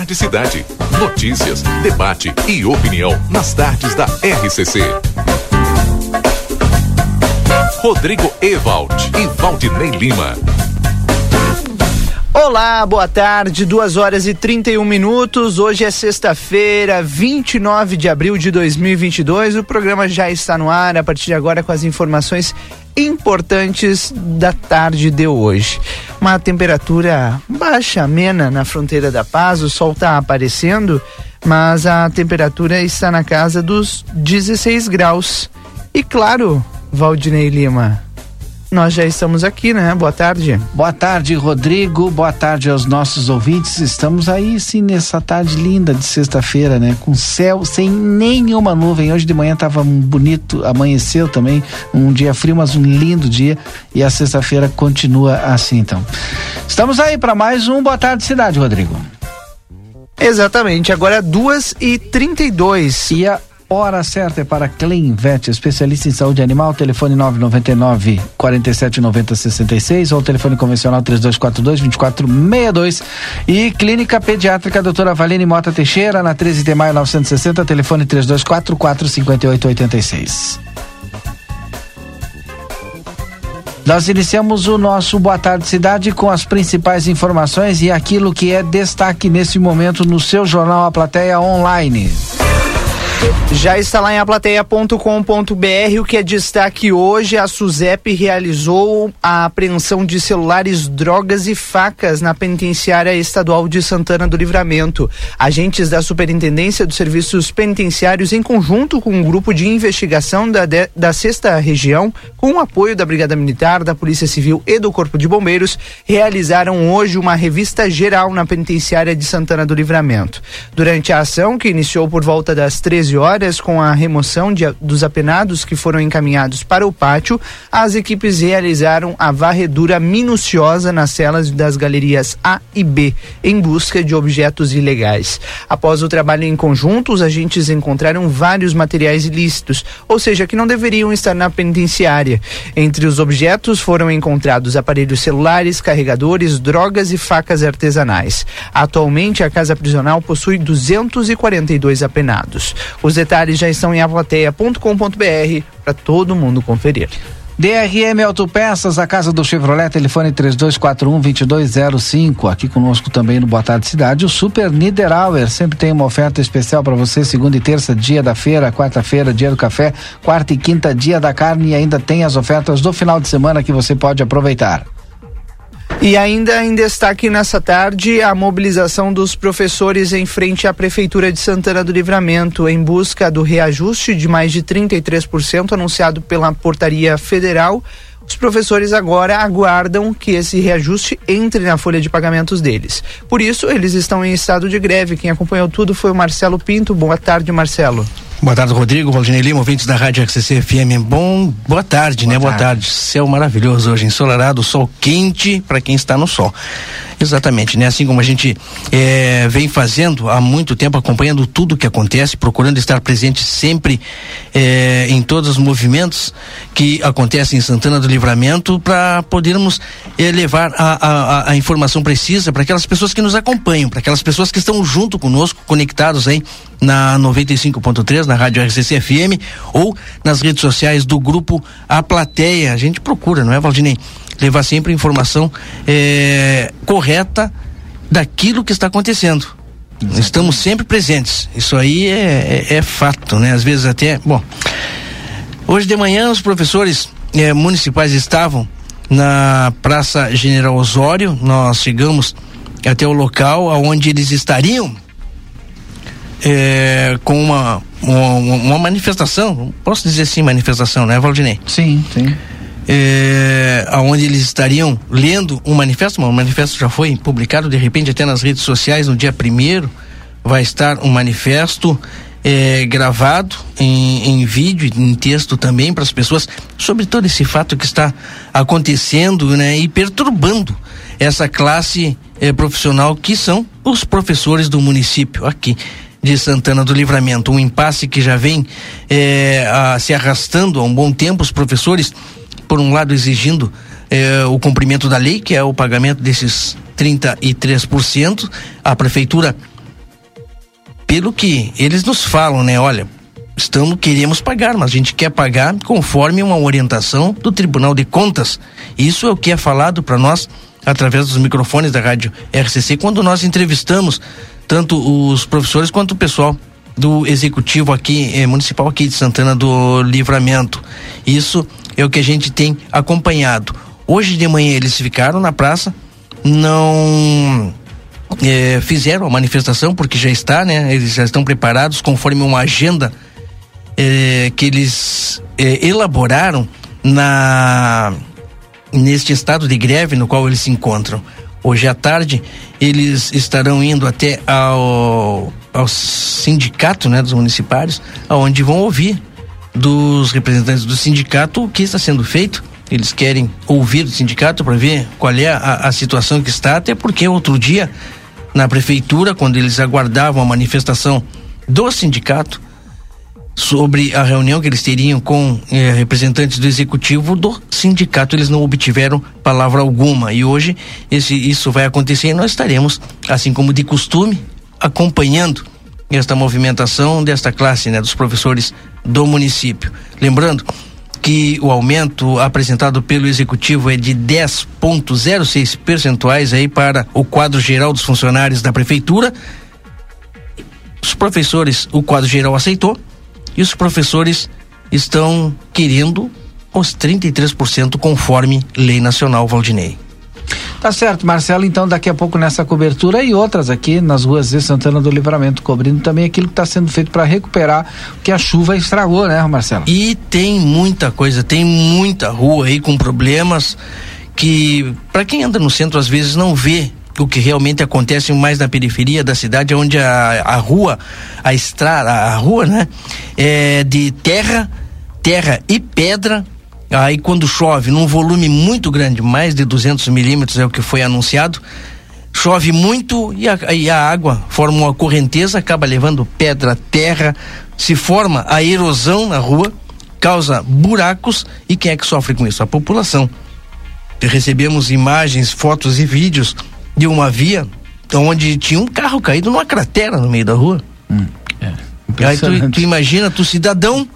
Tarde Cidade. Notícias, debate e opinião nas tardes da RCC. Rodrigo Ewald e Valdinei Lima. Olá, boa tarde, 2 horas e 31 minutos. Hoje é sexta-feira, 29 de abril de 2022. O programa já está no ar a partir de agora com as informações importantes da tarde de hoje. Uma temperatura baixa, amena na fronteira da paz, o sol está aparecendo, mas a temperatura está na casa dos 16 graus. E claro, Valdinei Lima, nós já estamos aqui, né? Boa tarde. Boa tarde, Rodrigo. Boa tarde aos nossos ouvintes. Estamos aí, sim, nessa tarde linda de sexta-feira, né? Com céu sem nenhuma nuvem. Hoje de manhã estava um bonito, amanheceu também, um dia frio, mas um lindo dia. E a sexta-feira continua assim, então. Estamos aí para mais um Boa Tarde Cidade, Rodrigo. Exatamente, agora é duas e trinta e dois. E a Hora certa é para Clean Vet, especialista em saúde animal, telefone 999 4790 66 ou telefone convencional 3242 2462 e Clínica Pediátrica Doutora Valine Mota Teixeira, na 13 de maio 960, telefone 3244 5886. Nós iniciamos o nosso Boa Tarde Cidade com as principais informações e aquilo que é destaque nesse momento no seu jornal A Plateia Online. Já está lá em aplateia.com.br o que é destaque hoje. A SUSEP realizou a apreensão de celulares, drogas e facas na penitenciária estadual de Santana do Livramento. Agentes da Superintendência dos Serviços Penitenciários, em conjunto com um grupo de investigação da, de, da sexta região, com o apoio da Brigada Militar, da Polícia Civil e do Corpo de Bombeiros, realizaram hoje uma revista geral na penitenciária de Santana do Livramento. Durante a ação, que iniciou por volta das 13 13 horas, com a remoção de, dos apenados que foram encaminhados para o pátio, as equipes realizaram a varredura minuciosa nas celas das galerias A e B, em busca de objetos ilegais. Após o trabalho em conjunto, os agentes encontraram vários materiais ilícitos, ou seja, que não deveriam estar na penitenciária. Entre os objetos foram encontrados aparelhos celulares, carregadores, drogas e facas artesanais. Atualmente, a casa prisional possui 242 apenados. Os detalhes já estão em aplateia.com.br para todo mundo conferir. DRM Autopeças, a casa do Chevrolet, telefone 3241-2205. Aqui conosco também no Boa Tarde Cidade, o Super Niederauer. Sempre tem uma oferta especial para você, segunda e terça, dia da feira, quarta-feira, dia do café, quarta e quinta, dia da carne e ainda tem as ofertas do final de semana que você pode aproveitar. E ainda em destaque nessa tarde, a mobilização dos professores em frente à Prefeitura de Santana do Livramento, em busca do reajuste de mais de 33% anunciado pela Portaria Federal. Os professores agora aguardam que esse reajuste entre na folha de pagamentos deles. Por isso, eles estão em estado de greve. Quem acompanhou tudo foi o Marcelo Pinto. Boa tarde, Marcelo. Boa tarde, Rodrigo, Valdinei Lima, ouvintes da Rádio RCC FM. Bom, boa tarde, boa né? Tarde. Boa tarde. Céu maravilhoso hoje, ensolarado, sol quente para quem está no sol. Exatamente, né? Assim como a gente é, vem fazendo há muito tempo, acompanhando tudo que acontece, procurando estar presente sempre é, em todos os movimentos que acontecem em Santana do Livramento para podermos é, levar a, a, a informação precisa para aquelas pessoas que nos acompanham, para aquelas pessoas que estão junto conosco, conectados aí na 95.3, na Rádio RCC FM ou nas redes sociais do grupo A Plateia. A gente procura, não é, Valdinei? Levar sempre informação é, correta daquilo que está acontecendo. Exatamente. Estamos sempre presentes. Isso aí é, é, é, fato, né? Às vezes até. Bom, hoje de manhã os professores é, municipais estavam na Praça General Osório. Nós chegamos até o local onde eles estariam é, com uma, uma, uma manifestação, posso dizer assim, manifestação, né, Valdinei? Sim, sim é, onde eles estariam lendo um manifesto, o manifesto já foi publicado, de repente até nas redes sociais no dia primeiro vai estar um manifesto é, gravado em, em vídeo e em texto também para as pessoas sobre todo esse fato que está acontecendo né, e perturbando essa classe é, profissional que são os professores do município aqui de Santana do Livramento. Um impasse que já vem é, a, se arrastando há um bom tempo. Os professores por um lado exigindo eh, o cumprimento da lei, que é o pagamento desses 33%. A prefeitura pelo que eles nos falam, né? Olha, estamos queremos pagar, mas a gente quer pagar conforme uma orientação do Tribunal de Contas. Isso é o que é falado para nós através dos microfones da rádio RCC quando nós entrevistamos tanto os professores quanto o pessoal do executivo aqui eh, municipal aqui de Santana do Livramento. Isso é o que a gente tem acompanhado. Hoje de manhã eles ficaram na praça, não eh, fizeram a manifestação porque já está, né? Eles já estão preparados conforme uma agenda eh, que eles eh, elaboraram na neste estado de greve no qual eles se encontram. Hoje à tarde eles estarão indo até ao, ao sindicato né, dos municipários, onde vão ouvir dos representantes do sindicato o que está sendo feito. Eles querem ouvir do sindicato para ver qual é a, a situação que está, até porque outro dia, na prefeitura, quando eles aguardavam a manifestação do sindicato, sobre a reunião que eles teriam com eh, representantes do executivo do sindicato. Eles não obtiveram palavra alguma. E hoje esse, isso vai acontecer e nós estaremos, assim como de costume, acompanhando esta movimentação desta classe, né, dos professores do município. Lembrando que o aumento apresentado pelo executivo é de 10,06 percentuais aí para o quadro geral dos funcionários da prefeitura. Os professores, o quadro geral aceitou, e os professores estão querendo os 33% conforme lei nacional Valdinei. Tá certo, Marcelo. Então, daqui a pouco nessa cobertura e outras aqui nas ruas de Santana do Livramento, cobrindo também aquilo que está sendo feito para recuperar o que a chuva estragou, né, Marcelo? E tem muita coisa, tem muita rua aí com problemas que, para quem anda no centro, às vezes não vê o que realmente acontece mais na periferia da cidade, onde a, a rua, a estrada, a rua, né, é de terra, terra e pedra. Aí quando chove num volume muito grande, mais de 200 milímetros é o que foi anunciado, chove muito e a, e a água forma uma correnteza, acaba levando pedra, terra, se forma a erosão na rua, causa buracos e quem é que sofre com isso? A população. Recebemos imagens, fotos e vídeos de uma via onde tinha um carro caído numa cratera no meio da rua. Hum, é. Aí tu, tu, imagina, tu cidadão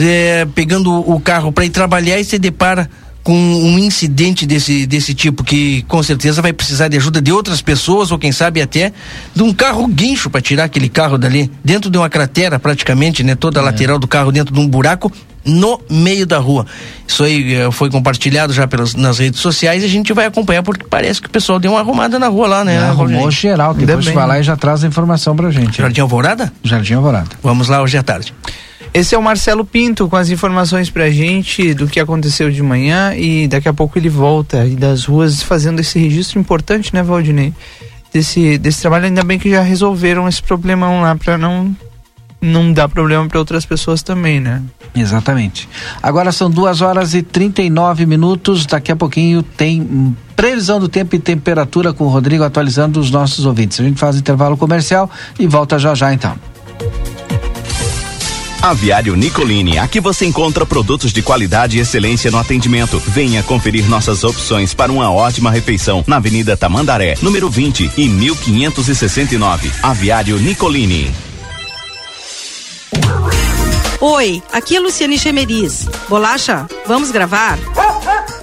é, pegando o carro para ir trabalhar e se depara com um incidente desse, desse tipo que com certeza vai precisar de ajuda de outras pessoas ou quem sabe até de um carro guincho para tirar aquele carro dali dentro de uma cratera praticamente, né? Toda a é. lateral do carro dentro de um buraco no meio da rua. Isso aí eh, foi compartilhado já pelas, nas redes sociais e a gente vai acompanhar porque parece que o pessoal deu uma arrumada na rua lá, né? É, arrumou geral, depois vai lá e já traz a informação pra gente. Jardim Alvorada? Jardim Alvorada. Vamos lá hoje à tarde. Esse é o Marcelo Pinto com as informações pra gente do que aconteceu de manhã e daqui a pouco ele volta e das ruas fazendo esse registro importante, né, Valdinei? Desse, desse trabalho, ainda bem que já resolveram esse problemão lá para não não dar problema para outras pessoas também, né? Exatamente. Agora são duas horas e 39 minutos. Daqui a pouquinho tem previsão do tempo e temperatura com o Rodrigo atualizando os nossos ouvintes. A gente faz intervalo comercial e volta já já então. Aviário Nicolini, aqui você encontra produtos de qualidade e excelência no atendimento. Venha conferir nossas opções para uma ótima refeição na Avenida Tamandaré, número 20 e 1569. Aviário Nicolini. Oi, aqui é Luciane Chemeris. Bolacha, vamos gravar?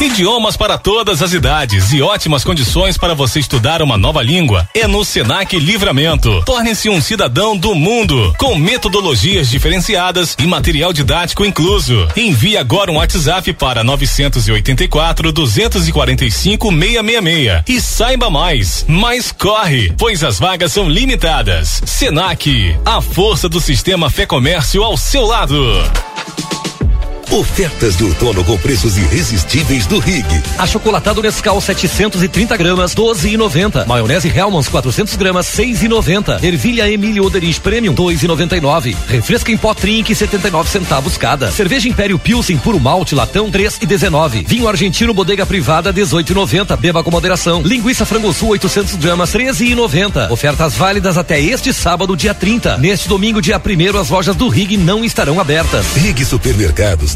Idiomas para todas as idades e ótimas condições para você estudar uma nova língua. É no Senac Livramento. Torne-se um cidadão do mundo, com metodologias diferenciadas e material didático incluso. Envie agora um WhatsApp para 984 245 666 e saiba mais. Mas corre, pois as vagas são limitadas. Senac, a força do sistema Fé Comércio ao seu lado. Ofertas de outono com preços irresistíveis do Rig. Achocolatado Nescau 730 gramas, 12,90. Maionese Hellmann's 400 gramas, 6,90. Ervilha Emílio Oderich Premium, 2,99. Refresca em pó Trink, 79 centavos cada. Cerveja Império Pilsen puro malte latão, 3,19. Vinho argentino Bodega Privada, 18,90. Beba com moderação. Linguiça frango sul 800 gramas, 13,90. Ofertas válidas até este sábado, dia 30. Neste domingo, dia 1 as lojas do Rig não estarão abertas. Rig Supermercados.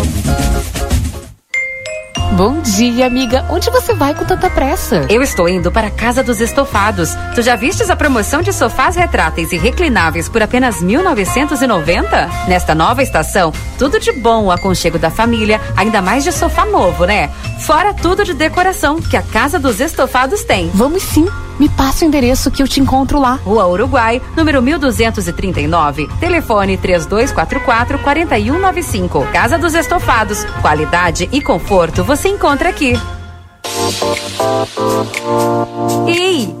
Bom dia, amiga. Onde você vai com tanta pressa? Eu estou indo para a Casa dos Estofados. Tu já vistes a promoção de sofás retráteis e reclináveis por apenas 1990? Nesta nova estação, tudo de bom, o aconchego da família, ainda mais de sofá novo, né? Fora tudo de decoração que a Casa dos Estofados tem. Vamos sim. Me passa o endereço que eu te encontro lá. Rua Uruguai, número 1239. Telefone 3244 4195. Casa dos Estofados. Qualidade e conforto você encontra aqui. Ei,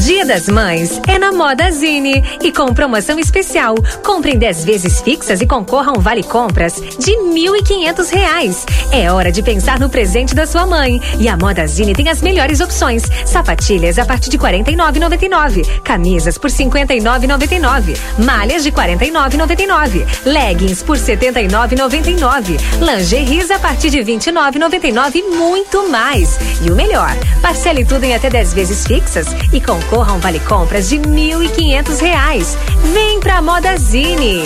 Dia das Mães é na Moda Zine e com promoção especial. Compre em 10 vezes fixas e concorra a um vale compras de R$ 1.500. É hora de pensar no presente da sua mãe. E a Moda Zine tem as melhores opções: sapatilhas a partir de R$ 49,99, camisas por R$ 59,99, malhas de R$ 49,99, leggings por R$ 79,99, lingeries a partir de 29,99 e muito mais. E o melhor, parcele tudo em até 10 vezes fixas e concorra a um vale compras de R$ 1.500. Vem pra Modazine.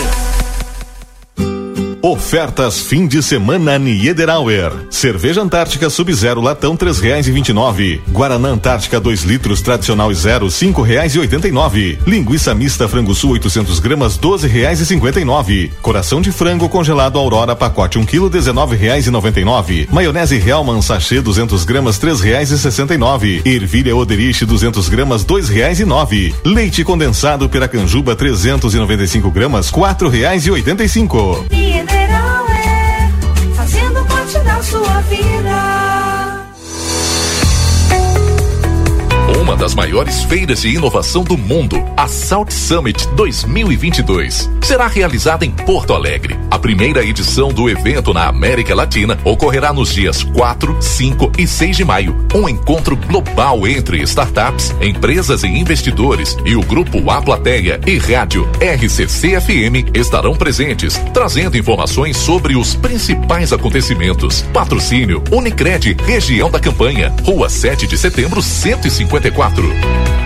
Ofertas fim de semana Niederauer. Cerveja Antártica Sub-Zero latão três reais e vinte e nove. Guaraná Antártica 2 litros tradicional e zero cinco reais e oitenta e nove. Linguiça mista frango sul 800 gramas doze reais e cinquenta e nove. Coração de frango congelado Aurora pacote 1 um quilo dezenove reais e noventa e nove. Maionese Hellman sachê 200 gramas três reais e sessenta e nove. Ervilha Oderich 200 gramas dois reais e nove. Leite condensado Piracanjuba 395 gramas quatro reais e oitenta e cinco. Mineral é fazendo parte da sua vida. Uma das maiores feiras de inovação do mundo, a Salt Summit 2022, será realizada em Porto Alegre. A primeira edição do evento na América Latina ocorrerá nos dias 4, 5 e 6 de maio. Um encontro global entre startups, empresas e investidores e o grupo A Plateia e rádio RCC FM estarão presentes, trazendo informações sobre os principais acontecimentos. Patrocínio Unicred, região da campanha, Rua 7 de Setembro, 154 quatro.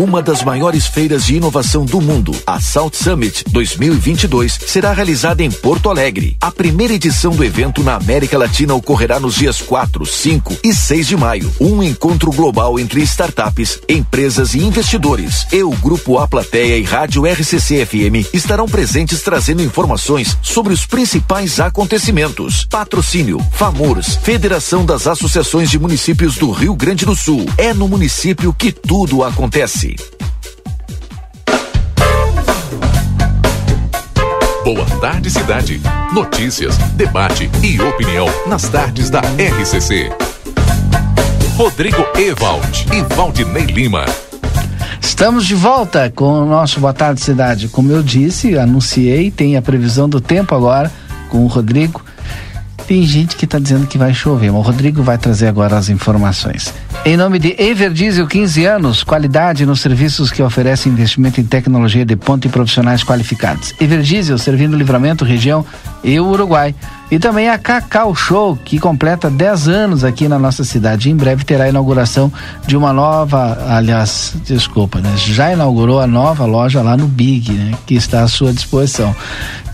Uma das maiores feiras de inovação do mundo, a South Summit 2022, será realizada em Porto Alegre. A primeira edição do evento na América Latina ocorrerá nos dias 4, 5 e 6 de maio. Um encontro global entre startups, empresas e investidores. E o Grupo A Plateia e Rádio RCC FM estarão presentes trazendo informações sobre os principais acontecimentos. Patrocínio, FAMURS, Federação das Associações de Municípios do Rio Grande do Sul. É no município que tudo acontece. Boa tarde, cidade. Notícias, debate e opinião nas tardes da RCC. Rodrigo Ewald e Valdinei Lima. Estamos de volta com o nosso Boa Tarde Cidade. Como eu disse, anunciei, tem a previsão do tempo agora com o Rodrigo. Tem gente que está dizendo que vai chover, o Rodrigo vai trazer agora as informações. Em nome de Everdiesel 15 anos, qualidade nos serviços que oferecem investimento em tecnologia de ponta e profissionais qualificados. Everdiesel servindo Livramento, região e Uruguai. E também a Cacau Show, que completa 10 anos aqui na nossa cidade. Em breve terá a inauguração de uma nova, aliás, desculpa, né? Já inaugurou a nova loja lá no Big, né? Que está à sua disposição.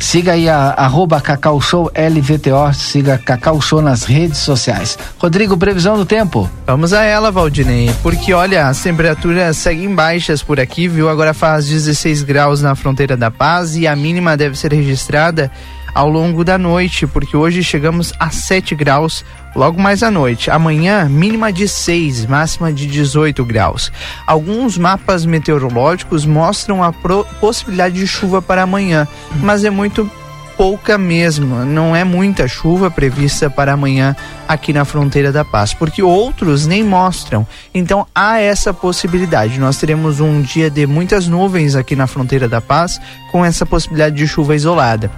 Siga aí a arroba Cacau Show LVTO, siga Cacau Show nas redes sociais. Rodrigo, previsão do tempo. Vamos a ela, Valdinei, porque olha, as temperaturas seguem baixas por aqui, viu? Agora faz 16 graus na fronteira da paz e a mínima deve ser registrada ao longo da noite, porque hoje chegamos a 7 graus logo mais à noite. Amanhã, mínima de 6, máxima de 18 graus. Alguns mapas meteorológicos mostram a possibilidade de chuva para amanhã, mas é muito pouca mesmo, não é muita chuva prevista para amanhã aqui na fronteira da paz, porque outros nem mostram. Então há essa possibilidade. Nós teremos um dia de muitas nuvens aqui na fronteira da paz, com essa possibilidade de chuva isolada.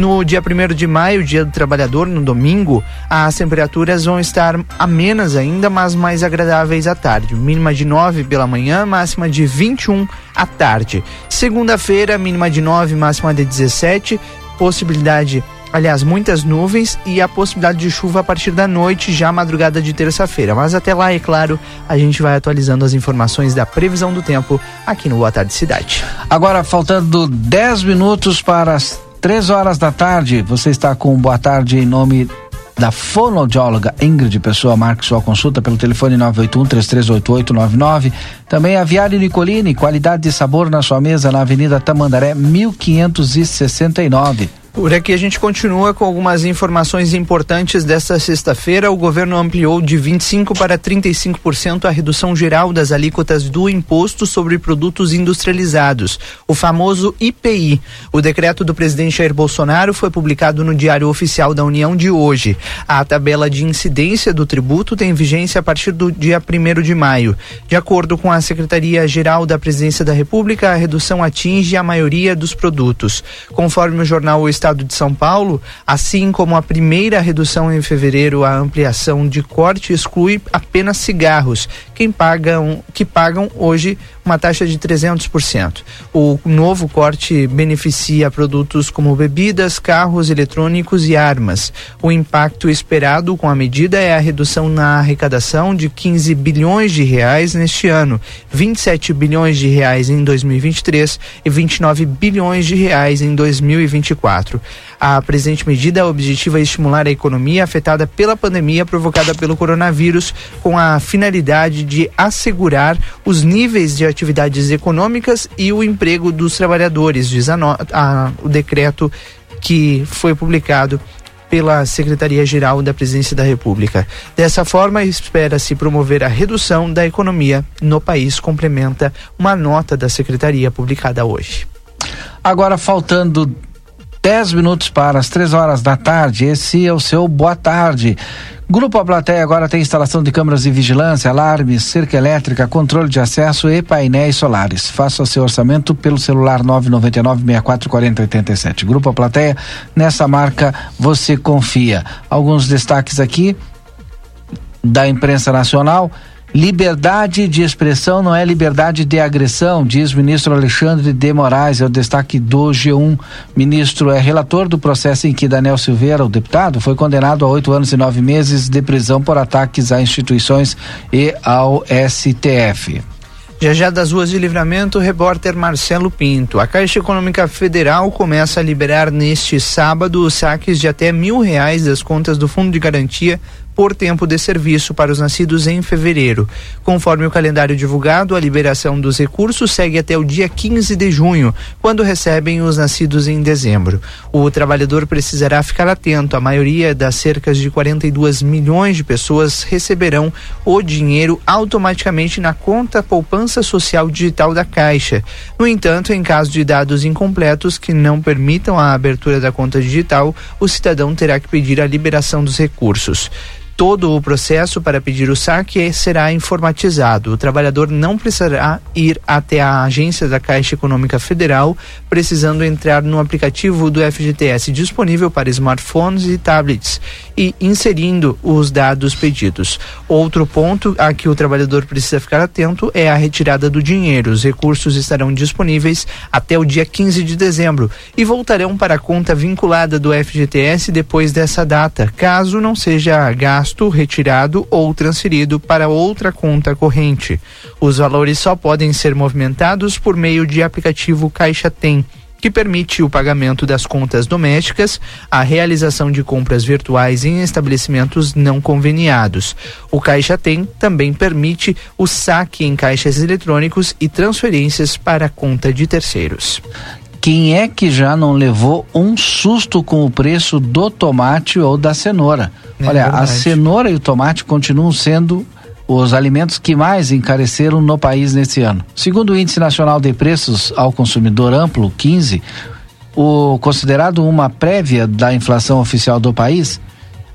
No dia 1 de maio, dia do trabalhador, no domingo, as temperaturas vão estar amenas ainda, mas mais agradáveis à tarde. Mínima de 9 pela manhã, máxima de 21 à tarde. Segunda-feira, mínima de 9, máxima de 17. Possibilidade aliás, muitas nuvens e a possibilidade de chuva a partir da noite, já madrugada de terça-feira. Mas até lá, é claro, a gente vai atualizando as informações da previsão do tempo aqui no Boa Tarde Cidade. Agora, faltando 10 minutos para as Três horas da tarde, você está com boa tarde em nome da fonoaudióloga Ingrid Pessoa. Marque sua consulta pelo telefone 981-338899. Também a Nicolini, qualidade e sabor na sua mesa na Avenida Tamandaré, 1569. Por aqui a gente continua com algumas informações importantes desta sexta-feira. O governo ampliou de 25 para 35% a redução geral das alíquotas do imposto sobre produtos industrializados, o famoso IPI. O decreto do presidente Jair Bolsonaro foi publicado no Diário Oficial da União de hoje. A tabela de incidência do tributo tem vigência a partir do dia 1 de maio. De acordo com a Secretaria-Geral da Presidência da República, a redução atinge a maioria dos produtos. Conforme o jornal o estado de São Paulo, assim como a primeira redução em fevereiro, a ampliação de corte exclui apenas cigarros, quem pagam, que pagam hoje uma taxa de 300%. O novo corte beneficia produtos como bebidas, carros eletrônicos e armas. O impacto esperado com a medida é a redução na arrecadação de 15 bilhões de reais neste ano, 27 bilhões de reais em 2023 e 29 bilhões de reais em 2024. A presente medida objetiva é estimular a economia afetada pela pandemia provocada pelo coronavírus, com a finalidade de assegurar os níveis de atividades econômicas e o emprego dos trabalhadores, diz a, a, o decreto que foi publicado pela Secretaria-Geral da Presidência da República. Dessa forma, espera-se promover a redução da economia no país, complementa uma nota da Secretaria publicada hoje. Agora, faltando 10 minutos para as 3 horas da tarde. Esse é o seu boa tarde. Grupo A Plateia agora tem instalação de câmeras de vigilância, alarmes, cerca elétrica, controle de acesso e painéis solares. Faça seu orçamento pelo celular 999 6440 87. Grupo A Plateia, nessa marca você confia. Alguns destaques aqui da imprensa nacional. Liberdade de expressão não é liberdade de agressão, diz o ministro Alexandre de Moraes, é o destaque do G1. Ministro é relator do processo em que Daniel Silveira, o deputado, foi condenado a oito anos e nove meses de prisão por ataques a instituições e ao STF. Já já das ruas de livramento, repórter Marcelo Pinto. A Caixa Econômica Federal começa a liberar neste sábado os saques de até mil reais das contas do Fundo de Garantia por tempo de serviço para os nascidos em fevereiro. Conforme o calendário divulgado, a liberação dos recursos segue até o dia 15 de junho, quando recebem os nascidos em dezembro. O trabalhador precisará ficar atento. A maioria das cerca de 42 milhões de pessoas receberão o dinheiro automaticamente na conta poupança social digital da Caixa. No entanto, em caso de dados incompletos que não permitam a abertura da conta digital, o cidadão terá que pedir a liberação dos recursos todo o processo para pedir o saque será informatizado. O trabalhador não precisará ir até a agência da Caixa Econômica Federal, precisando entrar no aplicativo do FGTS disponível para smartphones e tablets e inserindo os dados pedidos. Outro ponto a que o trabalhador precisa ficar atento é a retirada do dinheiro. Os recursos estarão disponíveis até o dia 15 de dezembro e voltarão para a conta vinculada do FGTS depois dessa data, caso não seja gasto retirado ou transferido para outra conta corrente. Os valores só podem ser movimentados por meio de aplicativo Caixa Tem que permite o pagamento das contas domésticas, a realização de compras virtuais em estabelecimentos não conveniados. O Caixa Tem também permite o saque em caixas eletrônicos e transferências para conta de terceiros. Quem é que já não levou um susto com o preço do tomate ou da cenoura? É Olha, verdade. a cenoura e o tomate continuam sendo os alimentos que mais encareceram no país nesse ano. Segundo o Índice Nacional de Preços ao Consumidor Amplo, 15, o considerado uma prévia da inflação oficial do país,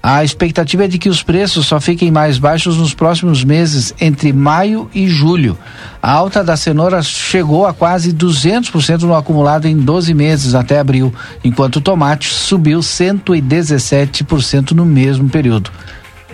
a expectativa é de que os preços só fiquem mais baixos nos próximos meses, entre maio e julho. A alta da cenoura chegou a quase 200% no acumulado em 12 meses até abril, enquanto o tomate subiu 117% no mesmo período.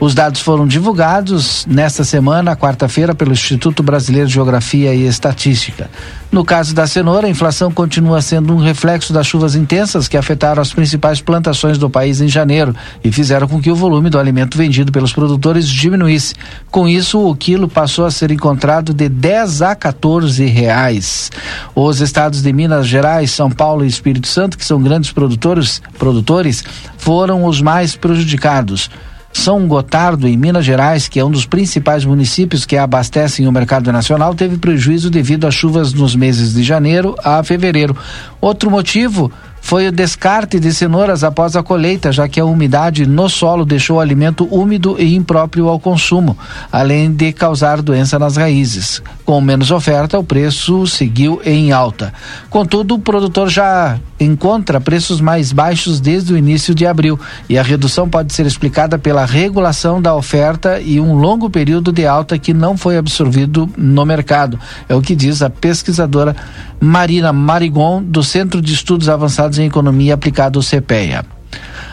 Os dados foram divulgados nesta semana, quarta-feira, pelo Instituto Brasileiro de Geografia e Estatística. No caso da cenoura, a inflação continua sendo um reflexo das chuvas intensas que afetaram as principais plantações do país em janeiro e fizeram com que o volume do alimento vendido pelos produtores diminuísse. Com isso, o quilo passou a ser encontrado de 10 a 14 reais. Os estados de Minas Gerais, São Paulo e Espírito Santo, que são grandes produtores, produtores foram os mais prejudicados. São Gotardo, em Minas Gerais, que é um dos principais municípios que abastecem o mercado nacional, teve prejuízo devido às chuvas nos meses de janeiro a fevereiro. Outro motivo foi o descarte de cenouras após a colheita, já que a umidade no solo deixou o alimento úmido e impróprio ao consumo, além de causar doença nas raízes. Com menos oferta, o preço seguiu em alta. Contudo, o produtor já encontra preços mais baixos desde o início de abril e a redução pode ser explicada pela regulação da oferta e um longo período de alta que não foi absorvido no mercado. É o que diz a pesquisadora Marina Marigon, do Centro de Estudos Avançados em Economia aplicado ao CPEA.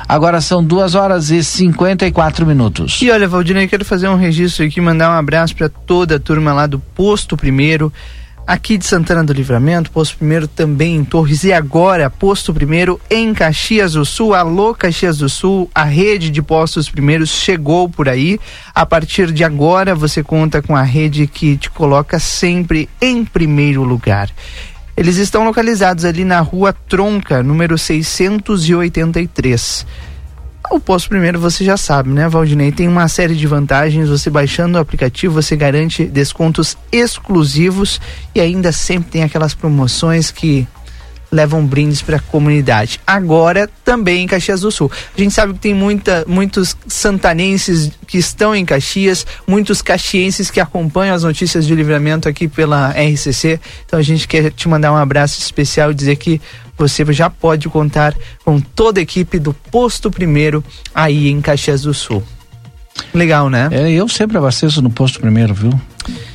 Agora são duas horas e 54 minutos. E olha, Valdinei, quero fazer um registro aqui, mandar um abraço para toda a turma lá do Posto Primeiro, aqui de Santana do Livramento, Posto Primeiro também em Torres e agora Posto Primeiro em Caxias do Sul. Alô, Caxias do Sul, a rede de postos primeiros chegou por aí. A partir de agora você conta com a rede que te coloca sempre em primeiro lugar. Eles estão localizados ali na rua Tronca, número 683. O posto primeiro você já sabe, né, Valdinei? Tem uma série de vantagens. Você baixando o aplicativo, você garante descontos exclusivos e ainda sempre tem aquelas promoções que levam brindes para a comunidade. Agora também em Caxias do Sul. A gente sabe que tem muita, muitos santanenses que estão em Caxias, muitos caxienses que acompanham as notícias de livramento aqui pela RCC. Então a gente quer te mandar um abraço especial e dizer que você já pode contar com toda a equipe do Posto Primeiro aí em Caxias do Sul. Legal, né? É, eu sempre abasteço no Posto Primeiro, viu?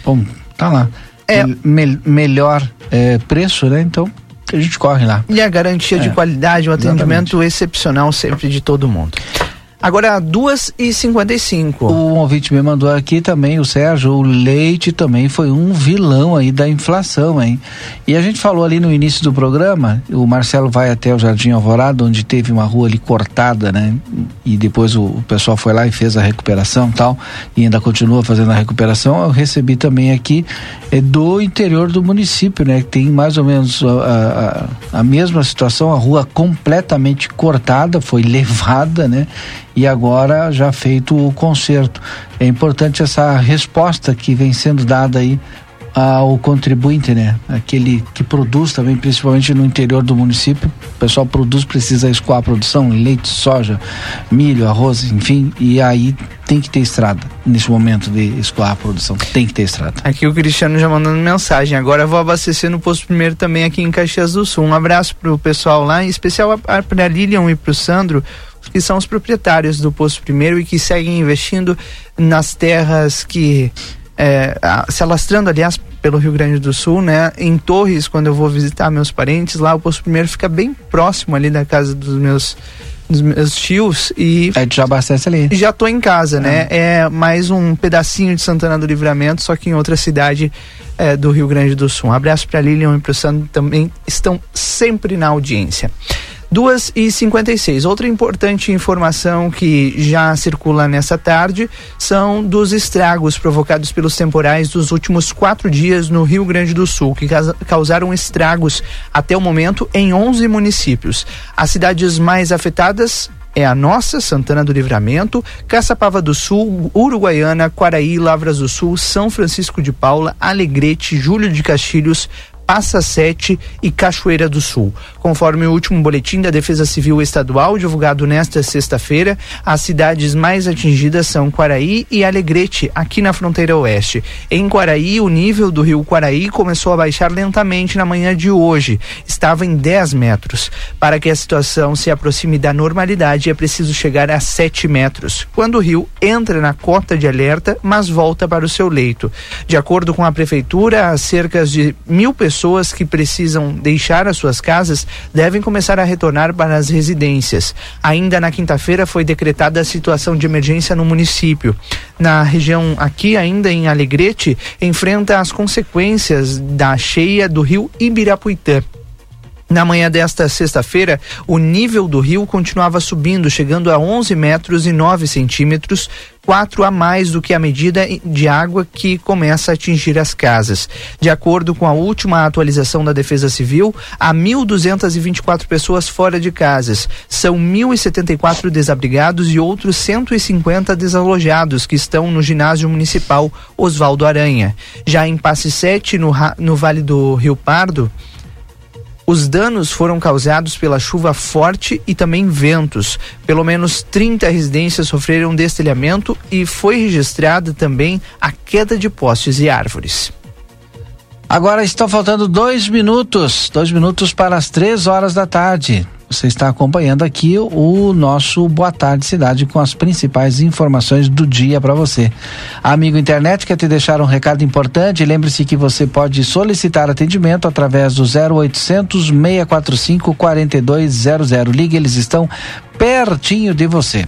Bom, tá lá. É. Me, melhor é, preço, né? Então a gente corre lá. E a garantia é. de qualidade, um atendimento excepcional sempre de todo mundo. Agora, 2 e 55 Um ouvinte me mandou aqui também, o Sérgio, o leite também foi um vilão aí da inflação, hein? E a gente falou ali no início do programa, o Marcelo vai até o Jardim Alvorada, onde teve uma rua ali cortada, né? E depois o, o pessoal foi lá e fez a recuperação tal, e ainda continua fazendo a recuperação. Eu recebi também aqui é, do interior do município, né? Que tem mais ou menos a, a, a mesma situação, a rua completamente cortada, foi levada, né? E agora já feito o conserto. É importante essa resposta que vem sendo dada aí ao contribuinte, né? Aquele que produz também, principalmente no interior do município. O pessoal produz, precisa escoar a produção, leite, soja, milho, arroz, enfim, e aí tem que ter estrada nesse momento de escoar a produção. Tem que ter estrada. Aqui o Cristiano já mandando mensagem. Agora vou abastecer no posto primeiro também aqui em Caxias do Sul. Um abraço pro pessoal lá, em especial para Lilian e pro Sandro que são os proprietários do Poço Primeiro e que seguem investindo nas terras que é, se alastrando, aliás, pelo Rio Grande do Sul, né? Em Torres, quando eu vou visitar meus parentes, lá o Poço Primeiro fica bem próximo ali da casa dos meus dos meus tios e é já abastece ali. já tô em casa né. É mais um pedacinho de Santana do Livramento só que em outra cidade é, do Rio Grande do Sul. Um abraço para Lilian e para o Sandro também estão sempre na audiência 2 e 56. Outra importante informação que já circula nessa tarde são dos estragos provocados pelos temporais dos últimos quatro dias no Rio Grande do Sul, que causaram estragos até o momento em 11 municípios. As cidades mais afetadas é a nossa, Santana do Livramento, Caçapava do Sul, Uruguaiana, Quaraí, Lavras do Sul, São Francisco de Paula, Alegrete, Júlio de Castilhos, Passa Sete e Cachoeira do Sul. Conforme o último boletim da Defesa Civil Estadual, divulgado nesta sexta-feira, as cidades mais atingidas são Quaraí e Alegrete, aqui na fronteira oeste. Em Quaraí, o nível do rio Quaraí começou a baixar lentamente na manhã de hoje. Estava em 10 metros. Para que a situação se aproxime da normalidade, é preciso chegar a 7 metros, quando o rio entra na cota de alerta, mas volta para o seu leito. De acordo com a Prefeitura, cerca de mil pessoas pessoas que precisam deixar as suas casas devem começar a retornar para as residências. Ainda na quinta-feira foi decretada a situação de emergência no município. Na região aqui, ainda em Alegrete, enfrenta as consequências da cheia do rio Ibirapuitã. Na manhã desta sexta-feira, o nível do rio continuava subindo, chegando a 11 metros e 9 centímetros, quatro a mais do que a medida de água que começa a atingir as casas. De acordo com a última atualização da Defesa Civil, há 1.224 pessoas fora de casas. São 1.074 desabrigados e outros 150 desalojados que estão no ginásio municipal Oswaldo Aranha. Já em Passe Sete, no, no Vale do Rio Pardo, os danos foram causados pela chuva forte e também ventos. Pelo menos 30 residências sofreram destelhamento e foi registrada também a queda de postes e árvores. Agora estão faltando dois minutos, dois minutos para as três horas da tarde. Você está acompanhando aqui o nosso Boa Tarde Cidade com as principais informações do dia para você. Amigo internet, quer te deixar um recado importante? Lembre-se que você pode solicitar atendimento através do 0800 645 4200. Ligue, eles estão pertinho de você.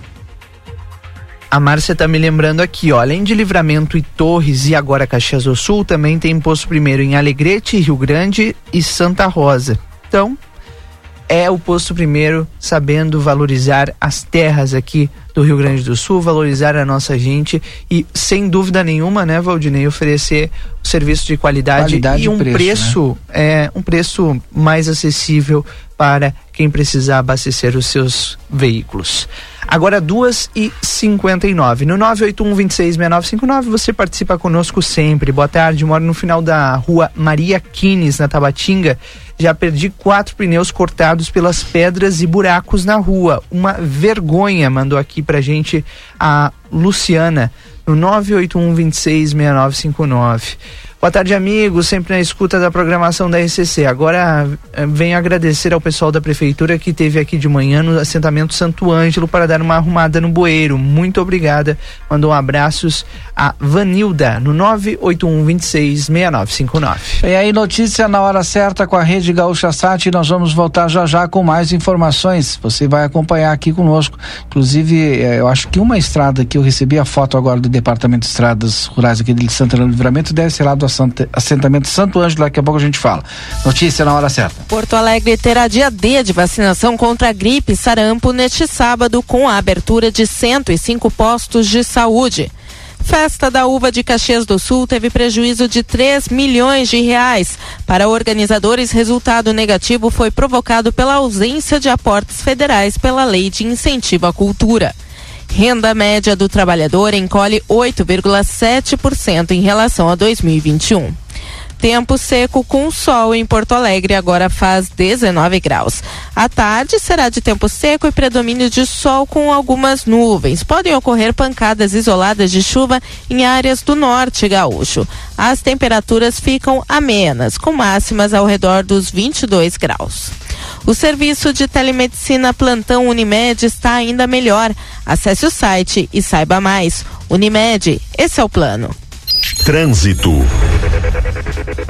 A Márcia está me lembrando aqui, ó, além de Livramento e Torres e agora Caxias do Sul, também tem posto primeiro em Alegrete, Rio Grande e Santa Rosa. Então, é o posto primeiro sabendo valorizar as terras aqui do Rio Grande do Sul, valorizar a nossa gente e sem dúvida nenhuma, né, Valdinei, oferecer um serviço de qualidade, qualidade e um preço, preço né? é um preço mais acessível para quem precisar abastecer os seus veículos. Agora duas e cinquenta e nove. No nove oito um vinte e seis nove cinco nove, você participa conosco sempre. Boa tarde, moro no final da rua Maria Quines, na Tabatinga. Já perdi quatro pneus cortados pelas pedras e buracos na rua. Uma vergonha, mandou aqui pra gente a Luciana no 981 266959. Boa tarde, amigos, sempre na escuta da programação da RCC. Agora eh, venho agradecer ao pessoal da prefeitura que teve aqui de manhã no assentamento Santo Ângelo para dar uma arrumada no bueiro. Muito obrigada. Mandou um abraços a Vanilda no 981 26 6959. E aí, notícia na hora certa com a Rede Gaúcha Sat. Nós vamos voltar já já com mais informações. Você vai acompanhar aqui conosco. Inclusive, eh, eu acho que uma estrada que eu recebi a foto agora do Departamento de Estradas Rurais aqui de Santana do Livramento deve ser lá do assentamento Santo Ângelo. Daqui a pouco a gente fala. Notícia na hora certa. Porto Alegre terá dia D de vacinação contra a gripe e sarampo neste sábado com a abertura de 105 postos de saúde. Festa da Uva de Caxias do Sul teve prejuízo de 3 milhões de reais. Para organizadores, resultado negativo foi provocado pela ausência de aportes federais pela Lei de Incentivo à Cultura. Renda média do trabalhador encolhe 8,7% em relação a 2021. Tempo seco com sol em Porto Alegre, agora faz 19 graus. À tarde será de tempo seco e predomínio de sol com algumas nuvens. Podem ocorrer pancadas isoladas de chuva em áreas do norte gaúcho. As temperaturas ficam amenas, com máximas ao redor dos 22 graus. O serviço de telemedicina Plantão Unimed está ainda melhor. Acesse o site e saiba mais. Unimed, esse é o plano. Trânsito.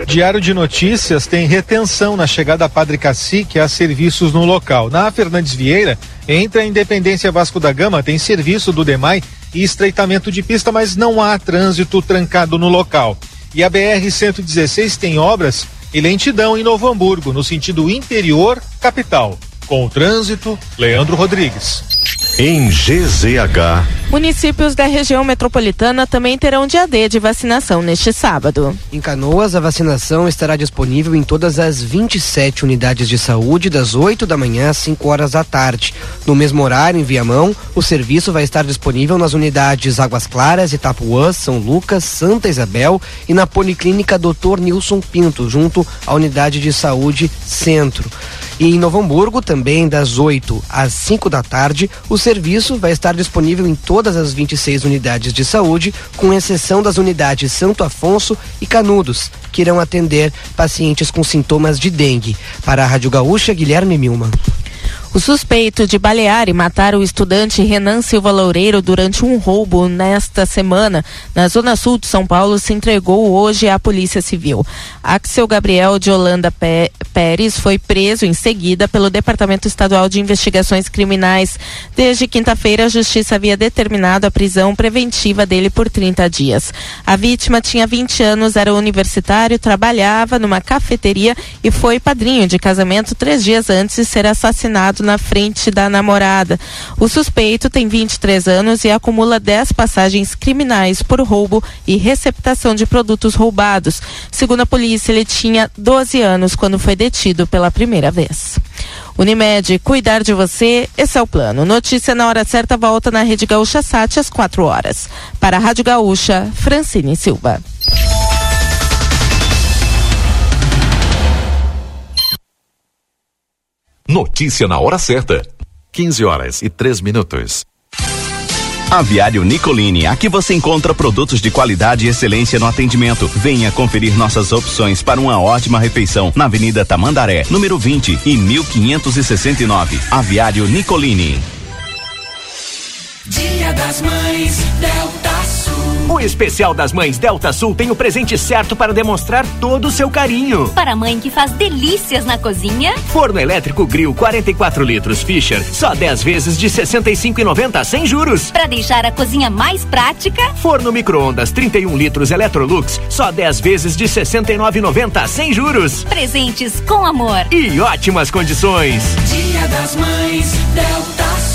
Diário de Notícias tem retenção na chegada a Padre Cacique a serviços no local. Na Fernandes Vieira, entre a Independência Vasco da Gama, tem serviço do DEMAI e estreitamento de pista, mas não há trânsito trancado no local. E a BR-116 tem obras e lentidão em Novo Hamburgo, no sentido interior capital. Com o trânsito, Leandro Rodrigues. Em GZH. Municípios da região metropolitana também terão dia D de vacinação neste sábado. Em Canoas, a vacinação estará disponível em todas as 27 unidades de saúde, das 8 da manhã às 5 horas da tarde. No mesmo horário, em Viamão, o serviço vai estar disponível nas unidades Águas Claras, Itapuã, São Lucas, Santa Isabel e na Policlínica Dr. Nilson Pinto, junto à unidade de saúde Centro. E em Novo Hamburgo, também das 8 às 5 da tarde, o serviço vai estar disponível em todas as 26 unidades de saúde, com exceção das unidades Santo Afonso e Canudos, que irão atender pacientes com sintomas de dengue. Para a Rádio Gaúcha, Guilherme Milman. O suspeito de balear e matar o estudante Renan Silva Loureiro durante um roubo nesta semana na Zona Sul de São Paulo se entregou hoje à Polícia Civil. Axel Gabriel de Holanda Pérez foi preso em seguida pelo Departamento Estadual de Investigações Criminais. Desde quinta-feira, a Justiça havia determinado a prisão preventiva dele por 30 dias. A vítima tinha 20 anos, era universitário, trabalhava numa cafeteria e foi padrinho de casamento três dias antes de ser assassinado na frente da namorada. O suspeito tem 23 anos e acumula 10 passagens criminais por roubo e receptação de produtos roubados. Segundo a polícia, ele tinha 12 anos quando foi detido pela primeira vez. Unimed, cuidar de você, esse é o plano. Notícia na hora certa volta na Rede Gaúcha Sat às 4 horas. Para a Rádio Gaúcha, Francine Silva. Notícia na hora certa. 15 horas e 3 minutos. Aviário Nicolini, aqui você encontra produtos de qualidade e excelência no atendimento. Venha conferir nossas opções para uma ótima refeição na Avenida Tamandaré, número 20 e 1569. Aviário Nicolini. Dia das Mães, Delta. O especial das mães Delta Sul tem o presente certo para demonstrar todo o seu carinho. Para a mãe que faz delícias na cozinha. Forno elétrico Grill 44 litros Fischer, só 10 vezes de 65,90 sem juros. Para deixar a cozinha mais prática. Forno micro-ondas 31 litros Electrolux, só 10 vezes de 69,90 sem juros. Presentes com amor. E ótimas condições. Dia das Mães, Delta Sul.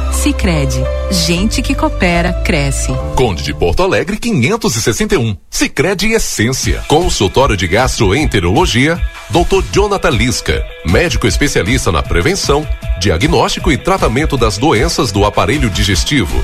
Sicredi, gente que coopera cresce. Conde de Porto Alegre 561. Sicredi Essência. Consultório de Gastroenterologia, Dr. Jonathan Lisca, médico especialista na prevenção, diagnóstico e tratamento das doenças do aparelho digestivo.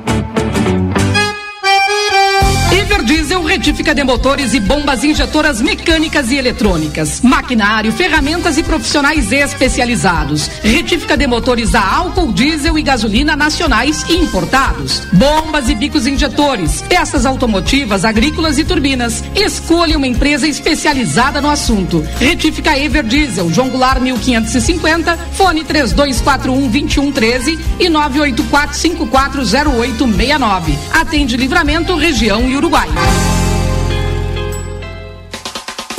Retífica de motores e bombas injetoras mecânicas e eletrônicas, maquinário, ferramentas e profissionais especializados. Retífica de motores a álcool, diesel e gasolina nacionais e importados. Bombas e bicos injetores, peças automotivas, agrícolas e turbinas. Escolha uma empresa especializada no assunto. Retífica Everdiesel, João Goulart 1550, fone 3241 2113 e 984540869. Atende Livramento, região e Uruguai.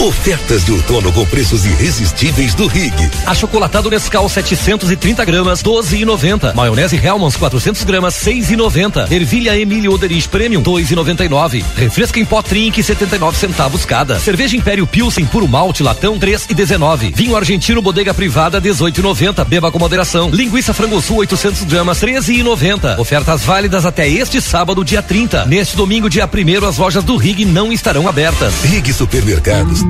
Ofertas de outono com preços irresistíveis do Rig. Achocolatado Nescau 730 gramas, 12,90. Maionese Hellmann's 400 gramas, 6,90. Ervilha Emílio Oderich Premium, 2,99. Refresca em pó Trink, 79 centavos cada. Cerveja Império Pilsen puro malte latão, 3,19. Vinho argentino Bodega Privada, 18,90. Beba com moderação. Linguiça Frango Sul 800 gramas, 13,90. Ofertas válidas até este sábado, dia 30. Neste domingo, dia 1 as lojas do Rig não estarão abertas. Rig Supermercados.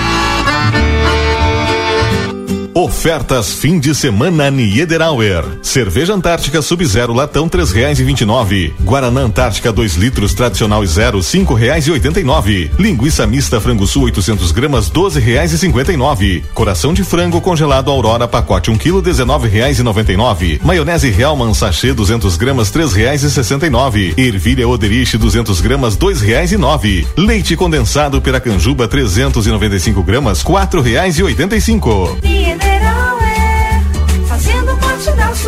Ofertas fim de semana Niederauer. Cerveja Antártica Sub-Zero latão três reais e vinte e nove. Guaraná Antártica 2 litros tradicional zero cinco reais e oitenta e nove. Linguiça mista frango sul 800 gramas doze reais e cinquenta e nove. Coração de frango congelado Aurora pacote um quilo dezenove reais e noventa e nove. Maionese Hellman sachê 200 gramas três reais e sessenta e nove. Ervilha Oderich 200 gramas dois reais e nove. Leite condensado Piracanjuba 395 gramas quatro reais e oitenta e cinco.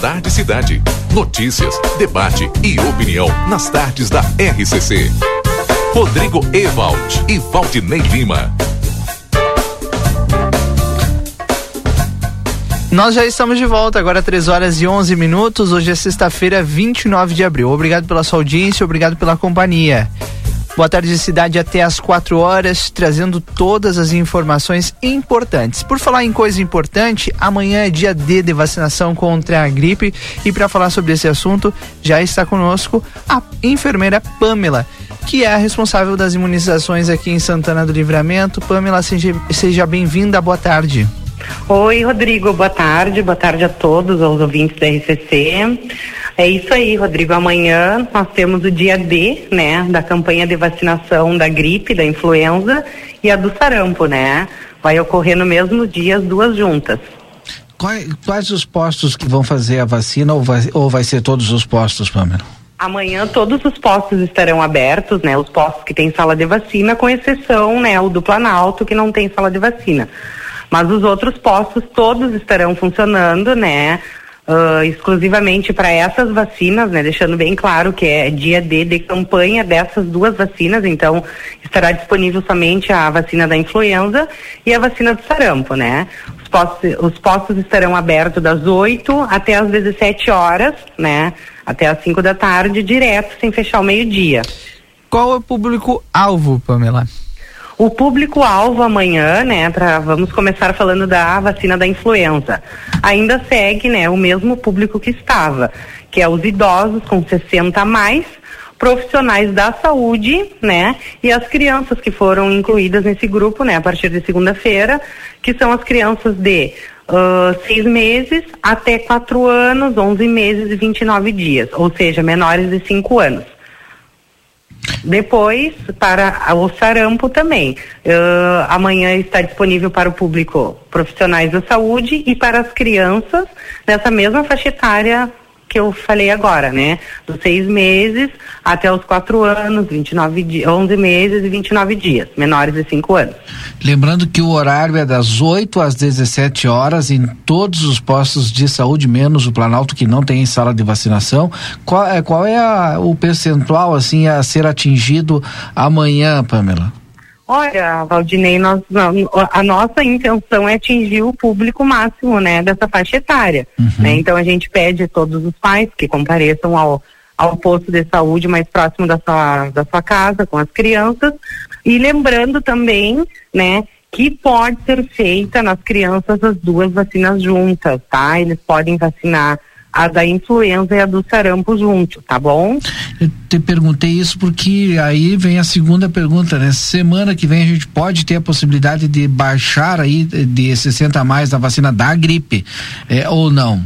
Tarde Cidade. Notícias, debate e opinião nas tardes da RCC. Rodrigo Ewald e Valdinei Lima. Nós já estamos de volta, agora 3 horas e 11 minutos. Hoje é sexta-feira, 29 de abril. Obrigado pela sua audiência, obrigado pela companhia. Boa tarde, cidade, até às 4 horas, trazendo todas as informações importantes. Por falar em coisa importante, amanhã é dia D de vacinação contra a gripe e para falar sobre esse assunto já está conosco a enfermeira Pamela, que é a responsável das imunizações aqui em Santana do Livramento. Pamela, seja, seja bem-vinda, boa tarde. Oi, Rodrigo, boa tarde, boa tarde a todos, aos ouvintes da RCC. É isso aí, Rodrigo. Amanhã nós temos o dia D, né, da campanha de vacinação da gripe, da influenza e a do sarampo, né? Vai ocorrer no mesmo dia as duas juntas. Quais, quais os postos que vão fazer a vacina ou vai, ou vai ser todos os postos, Pamela? Amanhã todos os postos estarão abertos, né? Os postos que têm sala de vacina, com exceção, né, o do Planalto que não tem sala de vacina. Mas os outros postos todos estarão funcionando, né? Uh, exclusivamente para essas vacinas, né? Deixando bem claro que é dia D de campanha dessas duas vacinas, então estará disponível somente a vacina da influenza e a vacina do sarampo, né? Os postos, os postos estarão abertos das 8 até as 17 horas, né? Até as 5 da tarde, direto, sem fechar o meio-dia. Qual é o público-alvo, Pamela? O público-alvo amanhã, né, pra, vamos começar falando da vacina da influenza. Ainda segue, né, o mesmo público que estava, que é os idosos com 60 a mais, profissionais da saúde, né, e as crianças que foram incluídas nesse grupo, né, a partir de segunda-feira, que são as crianças de uh, seis meses até quatro anos, 11 meses e 29 dias, ou seja, menores de cinco anos. Depois, para o sarampo também. Uh, amanhã está disponível para o público profissionais da saúde e para as crianças nessa mesma faixa etária que eu falei agora, né? Dos seis meses até os quatro anos, 29 dias, 11 meses e 29 dias, menores de cinco anos. Lembrando que o horário é das 8 às 17 horas em todos os postos de saúde, menos o Planalto que não tem sala de vacinação. Qual é, qual é a, o percentual assim a ser atingido amanhã, Pamela? Olha, Valdinei, nós, a nossa intenção é atingir o público máximo, né, dessa faixa etária. Uhum. Né? Então a gente pede a todos os pais que compareçam ao, ao posto de saúde mais próximo da sua, da sua casa, com as crianças. E lembrando também, né, que pode ser feita nas crianças as duas vacinas juntas, tá? Eles podem vacinar a da influenza e a do sarampo junto, tá bom? Eu te perguntei isso porque aí vem a segunda pergunta, né? Semana que vem a gente pode ter a possibilidade de baixar aí de 60 a mais da vacina da gripe, é, ou não?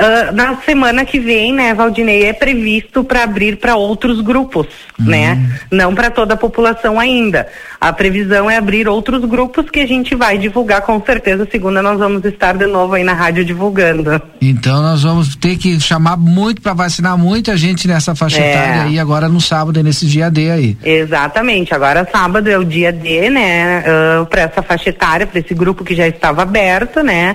Uh, na semana que vem, né, Valdinei, é previsto para abrir para outros grupos, uhum. né? Não para toda a população ainda. A previsão é abrir outros grupos que a gente vai divulgar com certeza. Segunda nós vamos estar de novo aí na rádio divulgando. Então nós vamos ter que chamar muito para vacinar muita gente nessa faixa é. etária aí agora no sábado, nesse dia D aí. Exatamente. Agora sábado é o dia D, né? Uh, para essa faixa etária, para esse grupo que já estava aberto, né?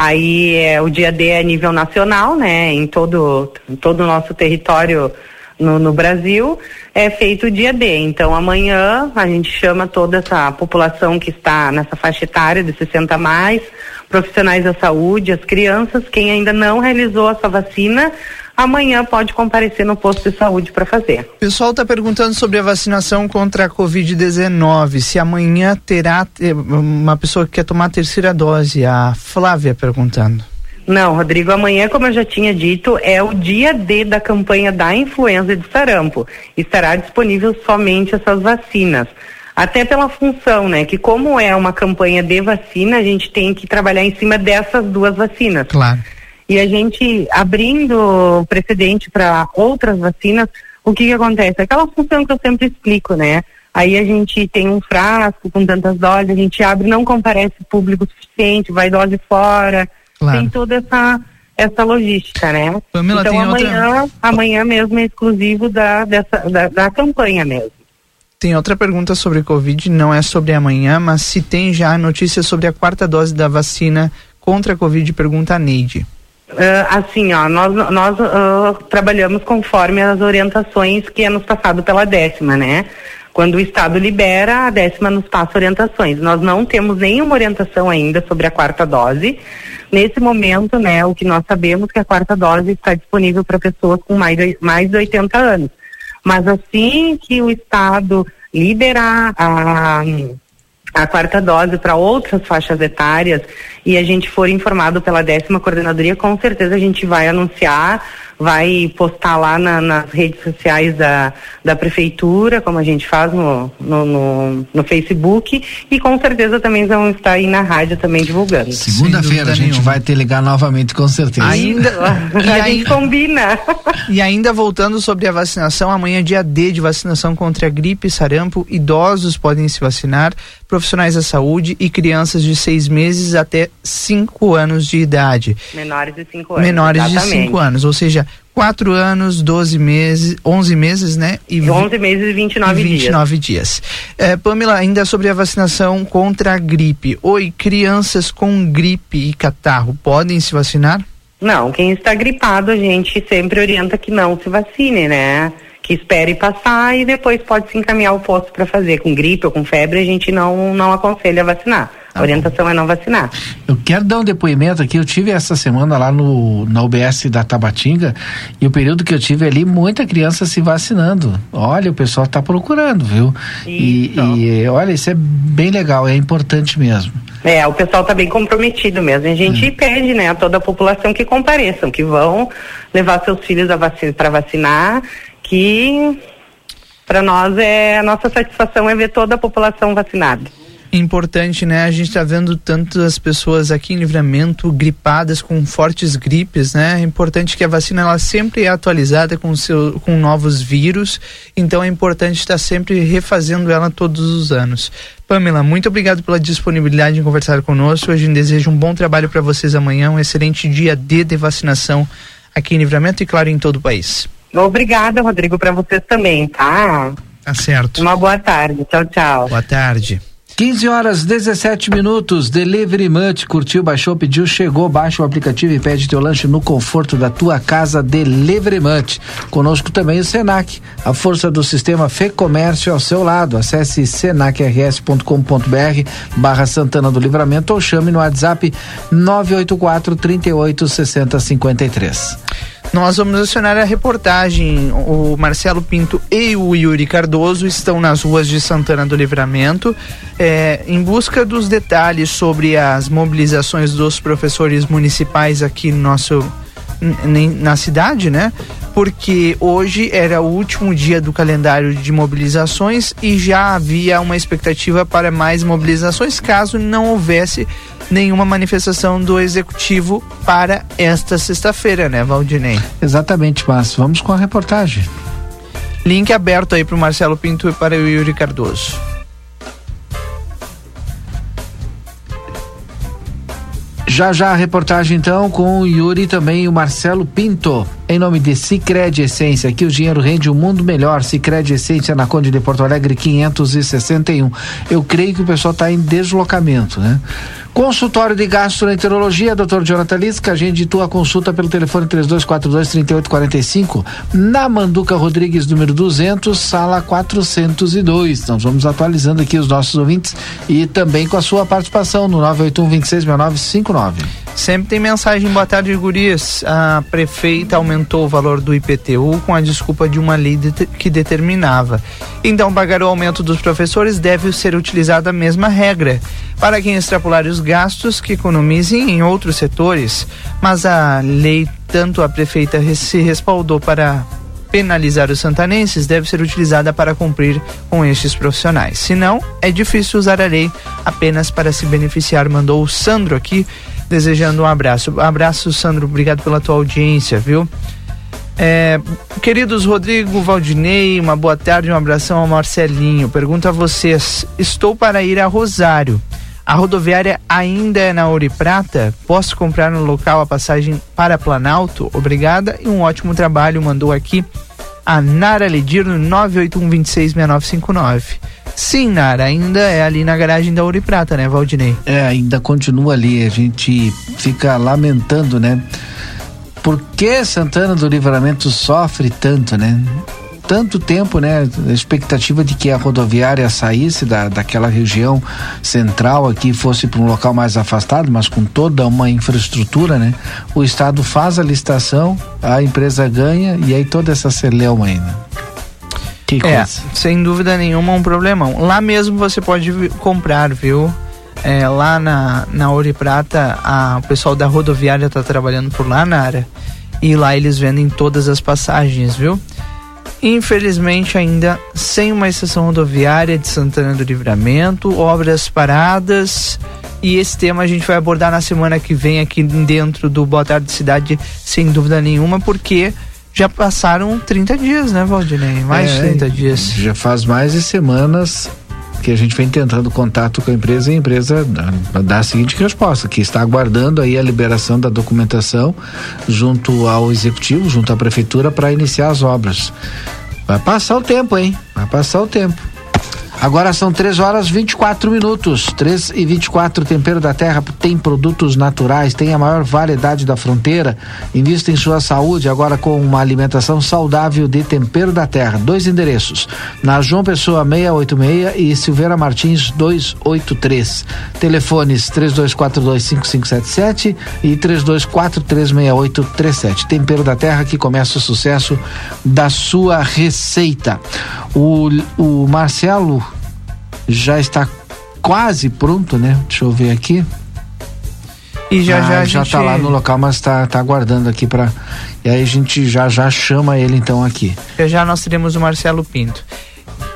Aí é, o dia D é nível nacional, né? Em todo, em todo o nosso território no, no, Brasil, é feito o dia D. Então amanhã a gente chama toda essa população que está nessa faixa etária de 60 a mais, profissionais da saúde, as crianças, quem ainda não realizou a sua vacina, amanhã pode comparecer no posto de saúde para fazer. O pessoal está perguntando sobre a vacinação contra a Covid-19. Se amanhã terá eh, uma pessoa que quer tomar a terceira dose. A Flávia perguntando. Não, Rodrigo, amanhã, como eu já tinha dito, é o dia D da campanha da influenza e do sarampo. Estará disponível somente essas vacinas. Até pela função, né? Que como é uma campanha de vacina, a gente tem que trabalhar em cima dessas duas vacinas. Claro. E a gente abrindo precedente para outras vacinas, o que, que acontece? Aquela função que eu sempre explico, né? Aí a gente tem um frasco com tantas doses, a gente abre, não comparece público suficiente, vai dose fora, Claro. tem toda essa essa logística, né? Pamela, então amanhã, outra- amanhã mesmo é exclusivo da, dessa, da, da campanha mesmo. Tem outra pergunta sobre Covid, não é sobre amanhã, mas se tem já notícias sobre a quarta dose da vacina contra a Covid, pergunta a Neide. Ah, assim, ó, nós, nós ah, trabalhamos conforme as orientações que é nos passado pela décima, né? Quando o Estado libera, a décima nos passa orientações. Nós não temos nenhuma orientação ainda sobre a quarta dose. Nesse momento, né, o que nós sabemos é que a quarta dose está disponível para pessoas com mais de, mais de 80 anos. Mas assim que o Estado liberar a, a quarta dose para outras faixas etárias e a gente for informado pela décima coordenadoria, com certeza a gente vai anunciar, vai postar lá na- nas redes sociais da, da prefeitura, como a gente faz no, no, no, no Facebook, e com certeza também vão estar aí na rádio também divulgando. Segunda-feira a gente vai ter ligar novamente, com certeza. Ainda, e, a aí- gente combina. e ainda voltando sobre a vacinação, amanhã é dia D de vacinação contra a gripe e sarampo. Idosos podem se vacinar, profissionais da saúde e crianças de seis meses até cinco anos de idade. Menores de 5 anos. Menores de exatamente. 5 anos, ou seja, 4 anos, 12 meses, 11 meses, né? E vi- 11 meses e 29 e 29 dias. É, Pamela, ainda sobre a vacinação contra a gripe. Oi, crianças com gripe e catarro podem se vacinar? Não, quem está gripado a gente sempre orienta que não se vacine, né? Que espere passar e depois pode se encaminhar ao posto para fazer. Com gripe ou com febre a gente não, não aconselha vacinar. A orientação é não vacinar. Eu quero dar um depoimento aqui. Eu tive essa semana lá no, na UBS da Tabatinga e o período que eu tive ali, muita criança se vacinando. Olha, o pessoal está procurando, viu? E, e, olha, isso é bem legal, é importante mesmo. É, o pessoal está bem comprometido mesmo. A gente pede, né, a toda a população que compareçam, que vão levar seus filhos vacina, para vacinar, que para nós é a nossa satisfação é ver toda a população vacinada. Importante, né? A gente está vendo tantas pessoas aqui em livramento gripadas com fortes gripes, né? É importante que a vacina ela sempre é atualizada com, seu, com novos vírus, então é importante estar sempre refazendo ela todos os anos. Pamela, muito obrigado pela disponibilidade em conversar conosco. A gente deseja um bom trabalho para vocês amanhã, um excelente dia D de vacinação aqui em livramento e, claro, em todo o país. Obrigada, Rodrigo, para vocês também, tá? Tá certo. Uma boa tarde. Tchau, tchau. Boa tarde. 15 horas 17 minutos, Delivery Munch, curtiu, baixou, pediu, chegou, baixa o aplicativo e pede teu lanche no conforto da tua casa, Delivery Munch. Conosco também o Senac, a força do sistema Fê Comércio ao seu lado. Acesse senacrs.com.br barra Santana do Livramento ou chame no WhatsApp 984 38 60 53. Nós vamos acionar a reportagem. O Marcelo Pinto e o Yuri Cardoso estão nas ruas de Santana do Livramento é, em busca dos detalhes sobre as mobilizações dos professores municipais aqui no nosso na cidade, né? Porque hoje era o último dia do calendário de mobilizações e já havia uma expectativa para mais mobilizações caso não houvesse nenhuma manifestação do executivo para esta sexta-feira, né, Valdinei? Exatamente, mas vamos com a reportagem. Link aberto aí para o Marcelo Pinto e para o Yuri Cardoso. Já já a reportagem então com o Yuri e também o Marcelo Pinto. Em nome de Cicred Essência, aqui o dinheiro rende um mundo melhor. Cicred Essência na Conde de Porto Alegre 561. Eu creio que o pessoal está em deslocamento, né? Consultório de Gastroenterologia, Dr. Jonathan Lisca, agende tua consulta pelo telefone 3242-3845, na Manduca Rodrigues, número 200, sala 402. Nós vamos atualizando aqui os nossos ouvintes e também com a sua participação no 981-266959. Sempre tem mensagem, boa tarde, gurias. A prefeita aumentou o valor do IPTU com a desculpa de uma lei de que determinava. Então, pagar o aumento dos professores deve ser utilizada a mesma regra. Para quem extrapolar os gastos, que economizem em outros setores. Mas a lei, tanto a prefeita se respaldou para penalizar os santanenses deve ser utilizada para cumprir com estes profissionais. Se não, é difícil usar a lei apenas para se beneficiar. Mandou o Sandro aqui desejando um abraço. Abraço, Sandro, obrigado pela tua audiência, viu? É, queridos Rodrigo Valdinei, uma boa tarde, um abração ao Marcelinho. Pergunto a vocês: estou para ir a Rosário. A rodoviária ainda é na Ouro e Prata? Posso comprar no local a passagem para Planalto? Obrigada e um ótimo trabalho. Mandou aqui a Nara Ledir no 981266959. Sim, Nara, ainda é ali na garagem da Ouro e Prata, né, Valdinei? É, ainda continua ali. A gente fica lamentando, né? Por que Santana do Livramento sofre tanto, né? Tanto tempo, né? A expectativa de que a rodoviária saísse da, daquela região central aqui, fosse para um local mais afastado, mas com toda uma infraestrutura, né? O Estado faz a licitação, a empresa ganha e aí toda essa celeuma ainda. Que É, coisa. sem dúvida nenhuma um problemão. Lá mesmo você pode comprar, viu? É, lá na, na Ouro e Prata, a, o pessoal da rodoviária tá trabalhando por lá, Nara. E lá eles vendem todas as passagens, viu? Infelizmente, ainda sem uma estação rodoviária de Santana do Livramento, obras paradas. E esse tema a gente vai abordar na semana que vem aqui dentro do Boa Tarde Cidade, sem dúvida nenhuma, porque já passaram 30 dias, né, Valdinei? Mais de É, 30 dias. Já faz mais de semanas que a gente vem tentando contato com a empresa e a empresa dá, a seguinte resposta, que está aguardando aí a liberação da documentação junto ao executivo, junto à prefeitura para iniciar as obras. Vai passar o tempo, hein? Vai passar o tempo. Agora são 3 horas 24 minutos. 3 e 24 Tempero da Terra tem produtos naturais, tem a maior variedade da fronteira. Invista em sua saúde agora com uma alimentação saudável de Tempero da Terra. Dois endereços: na João Pessoa 686 e Silveira Martins 283. Telefones 32425577 e 32436837. Tempero da Terra que começa o sucesso da sua receita. O, o Marcelo já está quase pronto, né? Deixa eu ver aqui. E já Ah, já já gente... tá lá no local, mas tá, tá aguardando aqui para E aí a gente já já chama ele então aqui. Já já nós teremos o Marcelo Pinto.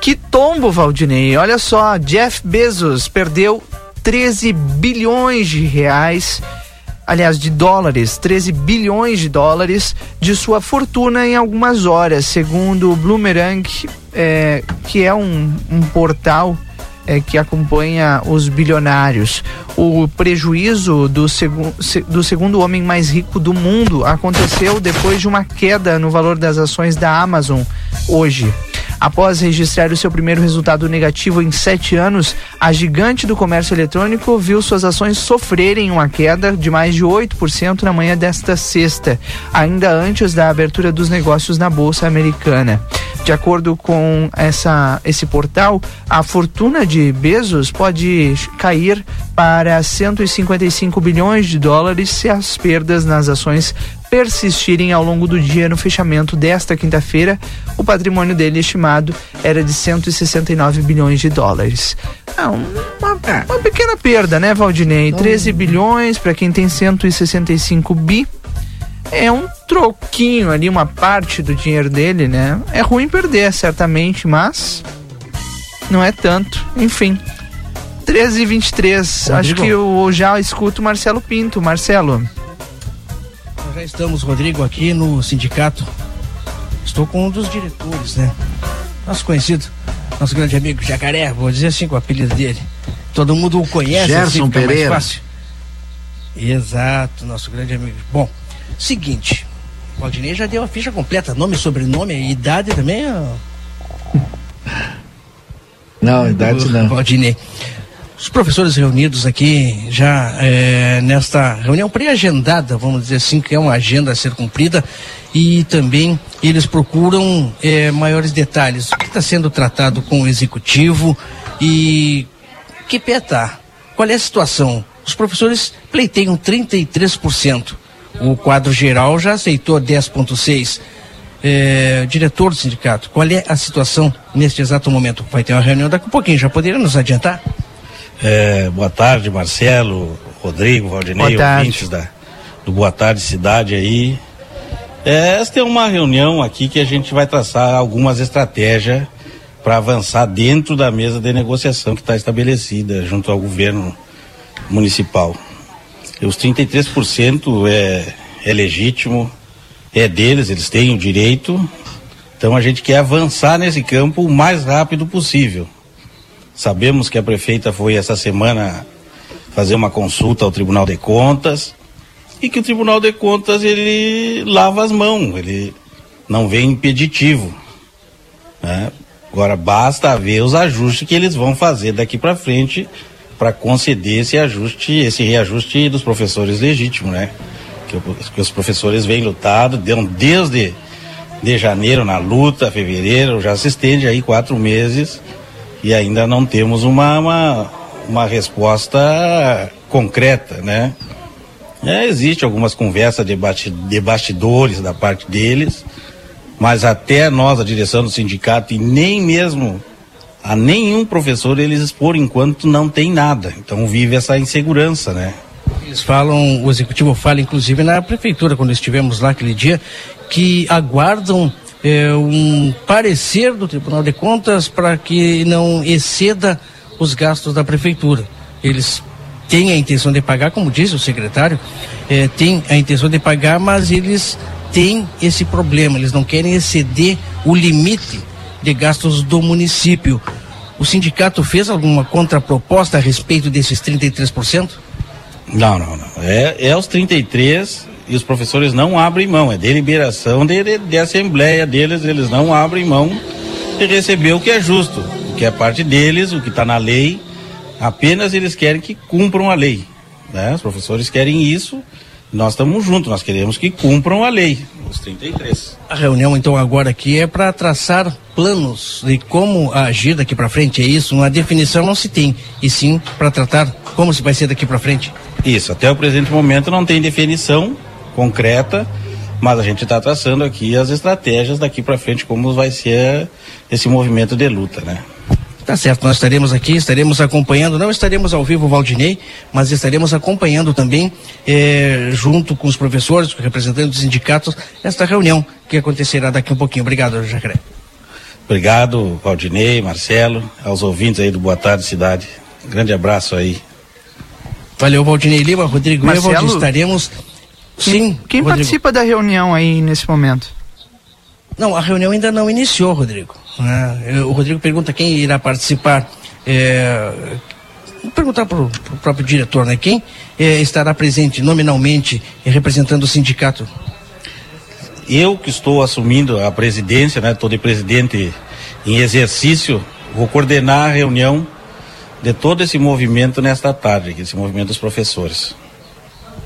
Que tombo, Valdinei. Olha só, Jeff Bezos perdeu 13 bilhões de reais, aliás, de dólares, 13 bilhões de dólares de sua fortuna em algumas horas, segundo o Bloomerang, é, que é um, um portal é, que acompanha os bilionários. O prejuízo do, segu se- do segundo homem mais rico do mundo aconteceu depois de uma queda no valor das ações da Amazon hoje. Após registrar o seu primeiro resultado negativo em sete anos, a gigante do comércio eletrônico viu suas ações sofrerem uma queda de mais de 8% na manhã desta sexta, ainda antes da abertura dos negócios na Bolsa Americana. De acordo com essa, esse portal, a fortuna de Bezos pode cair para 155 bilhões de dólares se as perdas nas ações persistirem ao longo do dia no fechamento desta quinta-feira, o patrimônio dele estimado era de 169 bilhões de dólares. É um- uma, uma pequena perda, né, Valdinei? 13 bilhões para quem tem 165 bi. É um troquinho ali, uma parte do dinheiro dele, né? É ruim perder, certamente, mas não é tanto. Enfim. 13 e 23. Acho que eu já escuto o Marcelo Pinto. Marcelo. Nós já estamos, Rodrigo, aqui no sindicato. Estou com um dos diretores, né? Nosso conhecido, nosso grande amigo Jacaré, vou dizer assim com o apelido dele. Todo mundo o conhece, Gerson assim Pereira. mais fácil. Exato, nosso grande amigo. Bom, seguinte, o Valdinei já deu a ficha completa, nome, sobrenome, e idade também. ó. Não, idade não. Valdinei. Os professores reunidos aqui já é, nesta reunião pré-agendada, vamos dizer assim, que é uma agenda a ser cumprida, e também eles procuram é, maiores detalhes. O que está sendo tratado com o executivo e que pé tá? Qual é a situação? Os professores pleiteiam 33%. O quadro geral já aceitou 10,6%. É, diretor do sindicato, qual é a situação neste exato momento? Vai ter uma reunião daqui a pouquinho, já poderia nos adiantar? É, boa tarde, Marcelo, Rodrigo, Valdinei, ouvintes da, do Boa Tarde Cidade aí. É, esta é uma reunião aqui que a gente vai traçar algumas estratégias para avançar dentro da mesa de negociação que está estabelecida junto ao governo municipal. E os 33% é, é legítimo, é deles, eles têm o direito. Então a gente quer avançar nesse campo o mais rápido possível. Sabemos que a prefeita foi essa semana fazer uma consulta ao Tribunal de Contas e que o Tribunal de Contas ele lava as mãos, ele não vem impeditivo. Né? Agora basta ver os ajustes que eles vão fazer daqui para frente para conceder esse ajuste, esse reajuste dos professores legítimo, né? Que, que os professores vêm lutado, deu desde de janeiro na luta, fevereiro, já se estende aí quatro meses e ainda não temos uma, uma, uma resposta concreta, né? É, existe algumas conversas de, de bastidores da parte deles, mas até nós, a direção do sindicato, e nem mesmo a nenhum professor eles, por enquanto, não tem nada. Então vive essa insegurança, né? Eles falam, o executivo fala, inclusive, na prefeitura, quando estivemos lá aquele dia, que aguardam é, um parecer do Tribunal de Contas para que não exceda os gastos da prefeitura. Eles têm a intenção de pagar, como disse o secretário, é, têm a intenção de pagar, mas eles têm esse problema, eles não querem exceder o limite de gastos do município. O sindicato fez alguma contraproposta a respeito desses 33%? Não, não, não. É, é os 33 e os professores não abrem mão, é deliberação de, de, assembleia deles, eles não abrem mão de receber o que é justo, o que é parte deles, o que está na lei, apenas eles querem que cumpram a lei. Né? Os professores querem isso, nós estamos juntos, nós queremos que cumpram a lei, os 33. A reunião então agora aqui é para traçar planos de como agir daqui para frente, é isso? Uma definição não se tem, e sim para tratar como se vai ser daqui para frente. Isso, até o presente momento não tem definição, concreta, mas a gente está traçando aqui as estratégias daqui para frente, como vai ser esse movimento de luta, né? Tá certo, nós estaremos aqui, estaremos acompanhando, não estaremos ao vivo, Valdinei, mas estaremos acompanhando também, eh, junto com os professores, com representantes dos sindicatos, esta reunião que acontecerá daqui um pouquinho. Obrigado, Jacré. Obrigado, Valdinei, Marcelo, aos ouvintes aí do Boa Tarde Cidade. Um grande abraço aí. Valeu, Valdinei Lima, Rodrigo Marcelo, Evald, estaremos Sim. Quem Rodrigo. participa da reunião aí nesse momento? Não, a reunião ainda não iniciou, Rodrigo. Né? O Rodrigo pergunta quem irá participar. É, vou perguntar para o próprio diretor, né? Quem é, estará presente nominalmente representando o sindicato? Eu que estou assumindo a presidência, né? Estou de presidente em exercício, vou coordenar a reunião de todo esse movimento nesta tarde, esse movimento dos professores.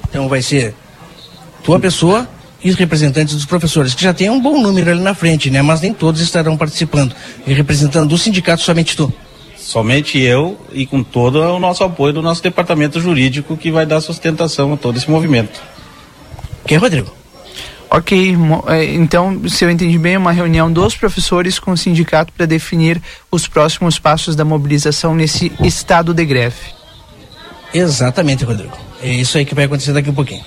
Então vai ser tua pessoa e os representantes dos professores, que já tem um bom número ali na frente, né? Mas nem todos estarão participando. E representando o sindicato, somente tu. Somente eu e com todo o nosso apoio do nosso departamento jurídico que vai dar sustentação a todo esse movimento. Quem, Rodrigo? Ok, então, se eu entendi bem, é uma reunião dos professores com o sindicato para definir os próximos passos da mobilização nesse estado de greve. Exatamente, Rodrigo. É isso aí que vai acontecer daqui a um pouquinho.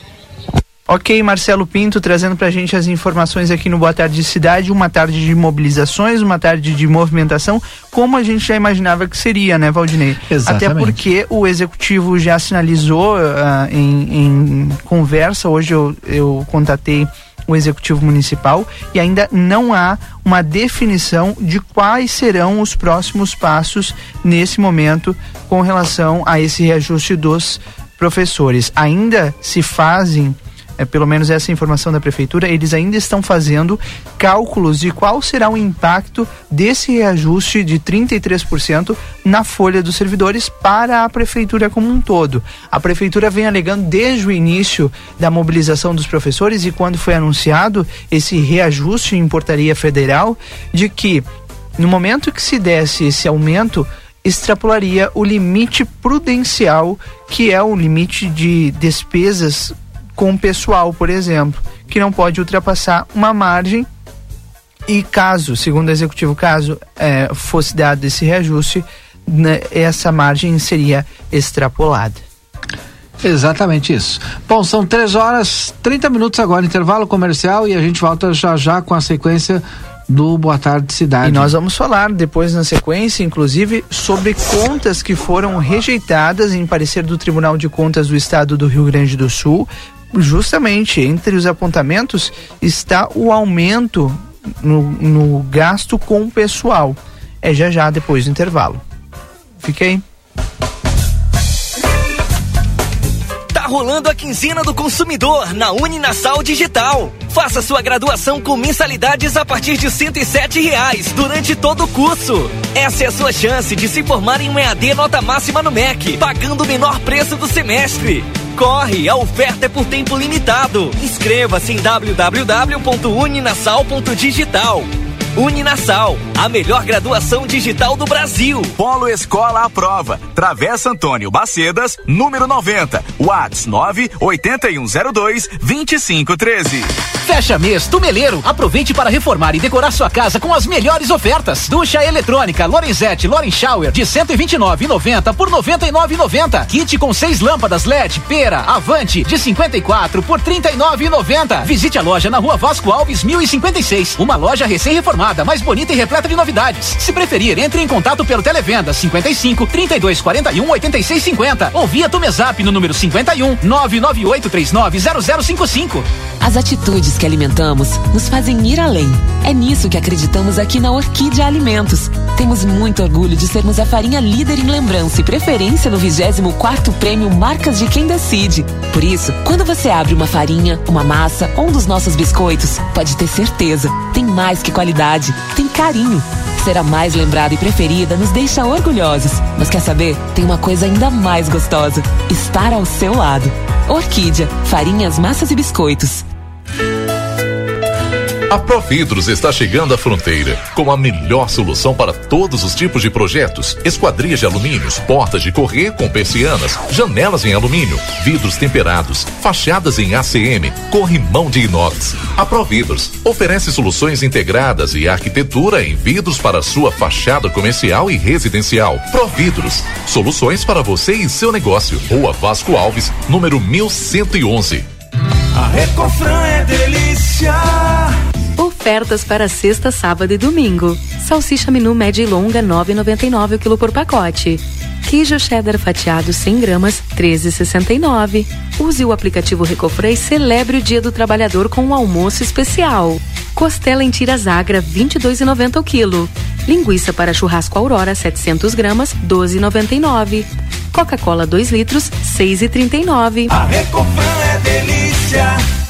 Ok, Marcelo Pinto trazendo para a gente as informações aqui no Boa Tarde Cidade, uma tarde de mobilizações, uma tarde de movimentação, como a gente já imaginava que seria, né, Valdinei? Exatamente. Até porque o executivo já sinalizou uh, em, em, conversa, hoje eu, eu contatei o executivo municipal e ainda não há uma definição de quais serão os próximos passos nesse momento com relação a esse reajuste dos professores. Ainda se fazem é, pelo menos essa informação da prefeitura, eles ainda estão fazendo cálculos de qual será o impacto desse reajuste de 33% na folha dos servidores para a prefeitura como um todo. A prefeitura vem alegando desde o início da mobilização dos professores e quando foi anunciado esse reajuste em portaria federal de que no momento que se desse esse aumento, extrapolaria o limite prudencial, que é o limite de despesas com o pessoal, por exemplo, que não pode ultrapassar uma margem. E caso, segundo o executivo, caso é, fosse dado esse reajuste, né, essa margem seria extrapolada. Exatamente isso. Bom, são 3 horas 30 minutos agora, intervalo comercial, e a gente volta já já com a sequência do Boa Tarde Cidade. E nós vamos falar depois na sequência, inclusive, sobre contas que foram rejeitadas em parecer do Tribunal de Contas do Estado do Rio Grande do Sul. Justamente entre os apontamentos está o aumento no, no gasto com o pessoal. É já já depois do intervalo. Fiquei. rolando a quinzena do consumidor na Uninasal Digital. Faça sua graduação com mensalidades a partir de R$ reais durante todo o curso. Essa é a sua chance de se formar em um EAD nota máxima no MEC, pagando o menor preço do semestre. Corre, a oferta é por tempo limitado. Inscreva-se em www.uninasal.digital. Uninasal, a melhor graduação digital do Brasil. Polo Escola à Prova. Travessa Antônio Bacedas, número 90. Whats 98102 2513. Fecha mês Tumeleiro. Aproveite para reformar e decorar sua casa com as melhores ofertas. Ducha eletrônica Lorenzetti Loren Shower de 129,90 por 99,90. Kit com seis lâmpadas LED Pera Avante de 54 por 39,90. Visite a loja na Rua Vasco Alves 1056. Uma loja recém-reformada mais bonita e repleta de novidades. Se preferir, entre em contato pelo Televenda 55 32 41 86 50 ou via Tumezap no número 51 99839 0055. As atitudes que alimentamos nos fazem ir além. É nisso que acreditamos aqui na Orquídea Alimentos. Temos muito orgulho de sermos a farinha líder em lembrança e preferência no 24 Prêmio Marcas de Quem Decide. Por isso, quando você abre uma farinha, uma massa ou um dos nossos biscoitos, pode ter certeza, tem mais que qualidade, tem carinho. Ser a mais lembrada e preferida nos deixa orgulhosos. Mas quer saber? Tem uma coisa ainda mais gostosa: estar ao seu lado. Orquídea, farinhas, massas e biscoitos. A Providros está chegando à fronteira com a melhor solução para todos os tipos de projetos: esquadrias de alumínios, portas de correr com persianas, janelas em alumínio, vidros temperados, fachadas em ACM, corrimão de inox. A Providros oferece soluções integradas e arquitetura em vidros para sua fachada comercial e residencial. Providros, soluções para você e seu negócio. Rua Vasco Alves, número 1111. A Recofran é delícia. Ofertas para sexta, sábado e domingo. Salsicha menu média e longa 9,99 o quilo por pacote. Queijo cheddar fatiado 100 gramas 13,69. Use o aplicativo Recofran e celebre o Dia do Trabalhador com um almoço especial. Costela em tiras agra 22,90 o quilo. Linguiça para churrasco Aurora 700 gramas 12,99. Coca-Cola 2 litros 6,39. A Recofran é delícia.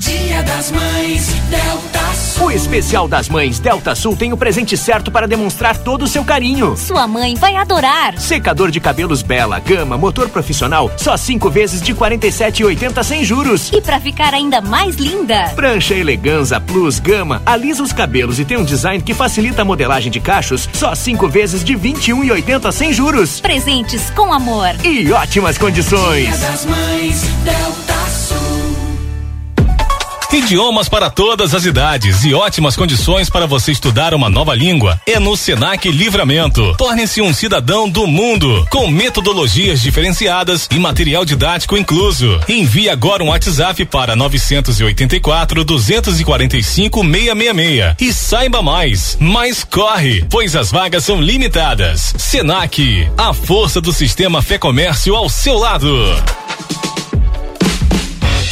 Dia das Mães, Delta Sul. O especial das mães Delta Sul tem o presente certo para demonstrar todo o seu carinho. Sua mãe vai adorar. Secador de cabelos Bela, Gama, motor profissional, só cinco vezes de 47,80 sem juros. E pra ficar ainda mais linda, Prancha Eleganza Plus Gama alisa os cabelos e tem um design que facilita a modelagem de cachos, só cinco vezes de 21,80 sem juros. presentes com amor. E ótimas condições. Dia das Mães, Delta Sul. Idiomas para todas as idades e ótimas condições para você estudar uma nova língua é no Senac Livramento. Torne-se um cidadão do mundo com metodologias diferenciadas e material didático incluso. Envie agora um WhatsApp para 984 245 666 e saiba mais. Mas corre, pois as vagas são limitadas. Senac, a força do sistema Fé Comércio ao seu lado.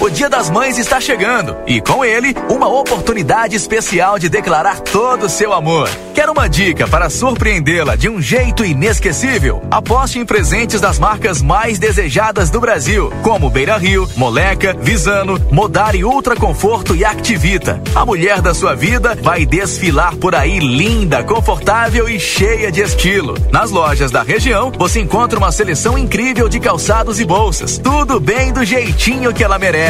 O Dia das Mães está chegando e com ele uma oportunidade especial de declarar todo o seu amor. Quer uma dica para surpreendê-la de um jeito inesquecível? Aposte em presentes das marcas mais desejadas do Brasil, como Beira Rio, Moleca, Visano, Modari Ultra Conforto e Activita. A mulher da sua vida vai desfilar por aí linda, confortável e cheia de estilo. Nas lojas da região, você encontra uma seleção incrível de calçados e bolsas. Tudo bem do jeitinho que ela merece.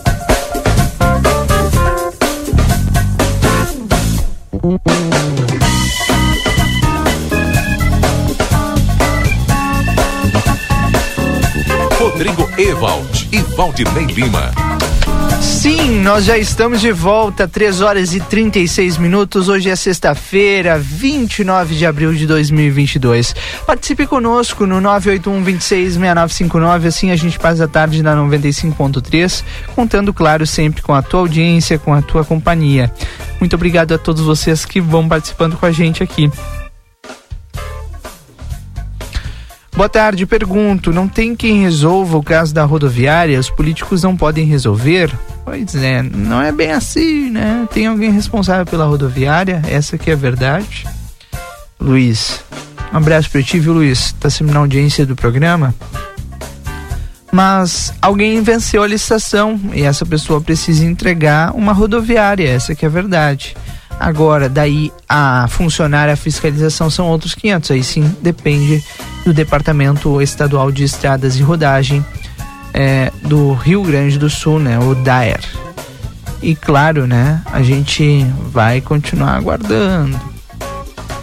Rodrigo Ewald e Valdinei Lima. Sim, nós já estamos de volta, 3 horas e 36 minutos. Hoje é sexta-feira, 29 de abril de 2022. Participe conosco no 981 26 6959, assim a gente passa a tarde na 95.3, contando, claro, sempre com a tua audiência, com a tua companhia. Muito obrigado a todos vocês que vão participando com a gente aqui. Boa tarde, pergunto, não tem quem resolva o caso da rodoviária? Os políticos não podem resolver? Pois é, não é bem assim, né? Tem alguém responsável pela rodoviária, essa que é a verdade. Luiz, um abraço pra ti, viu, Luiz? Tá sempre na audiência do programa. Mas alguém venceu a licitação e essa pessoa precisa entregar uma rodoviária, essa que é a verdade. Agora, daí a funcionar a fiscalização são outros 500. Aí sim depende do Departamento Estadual de Estradas e Rodagem é, do Rio Grande do Sul, né? O DAER. E claro, né? A gente vai continuar aguardando.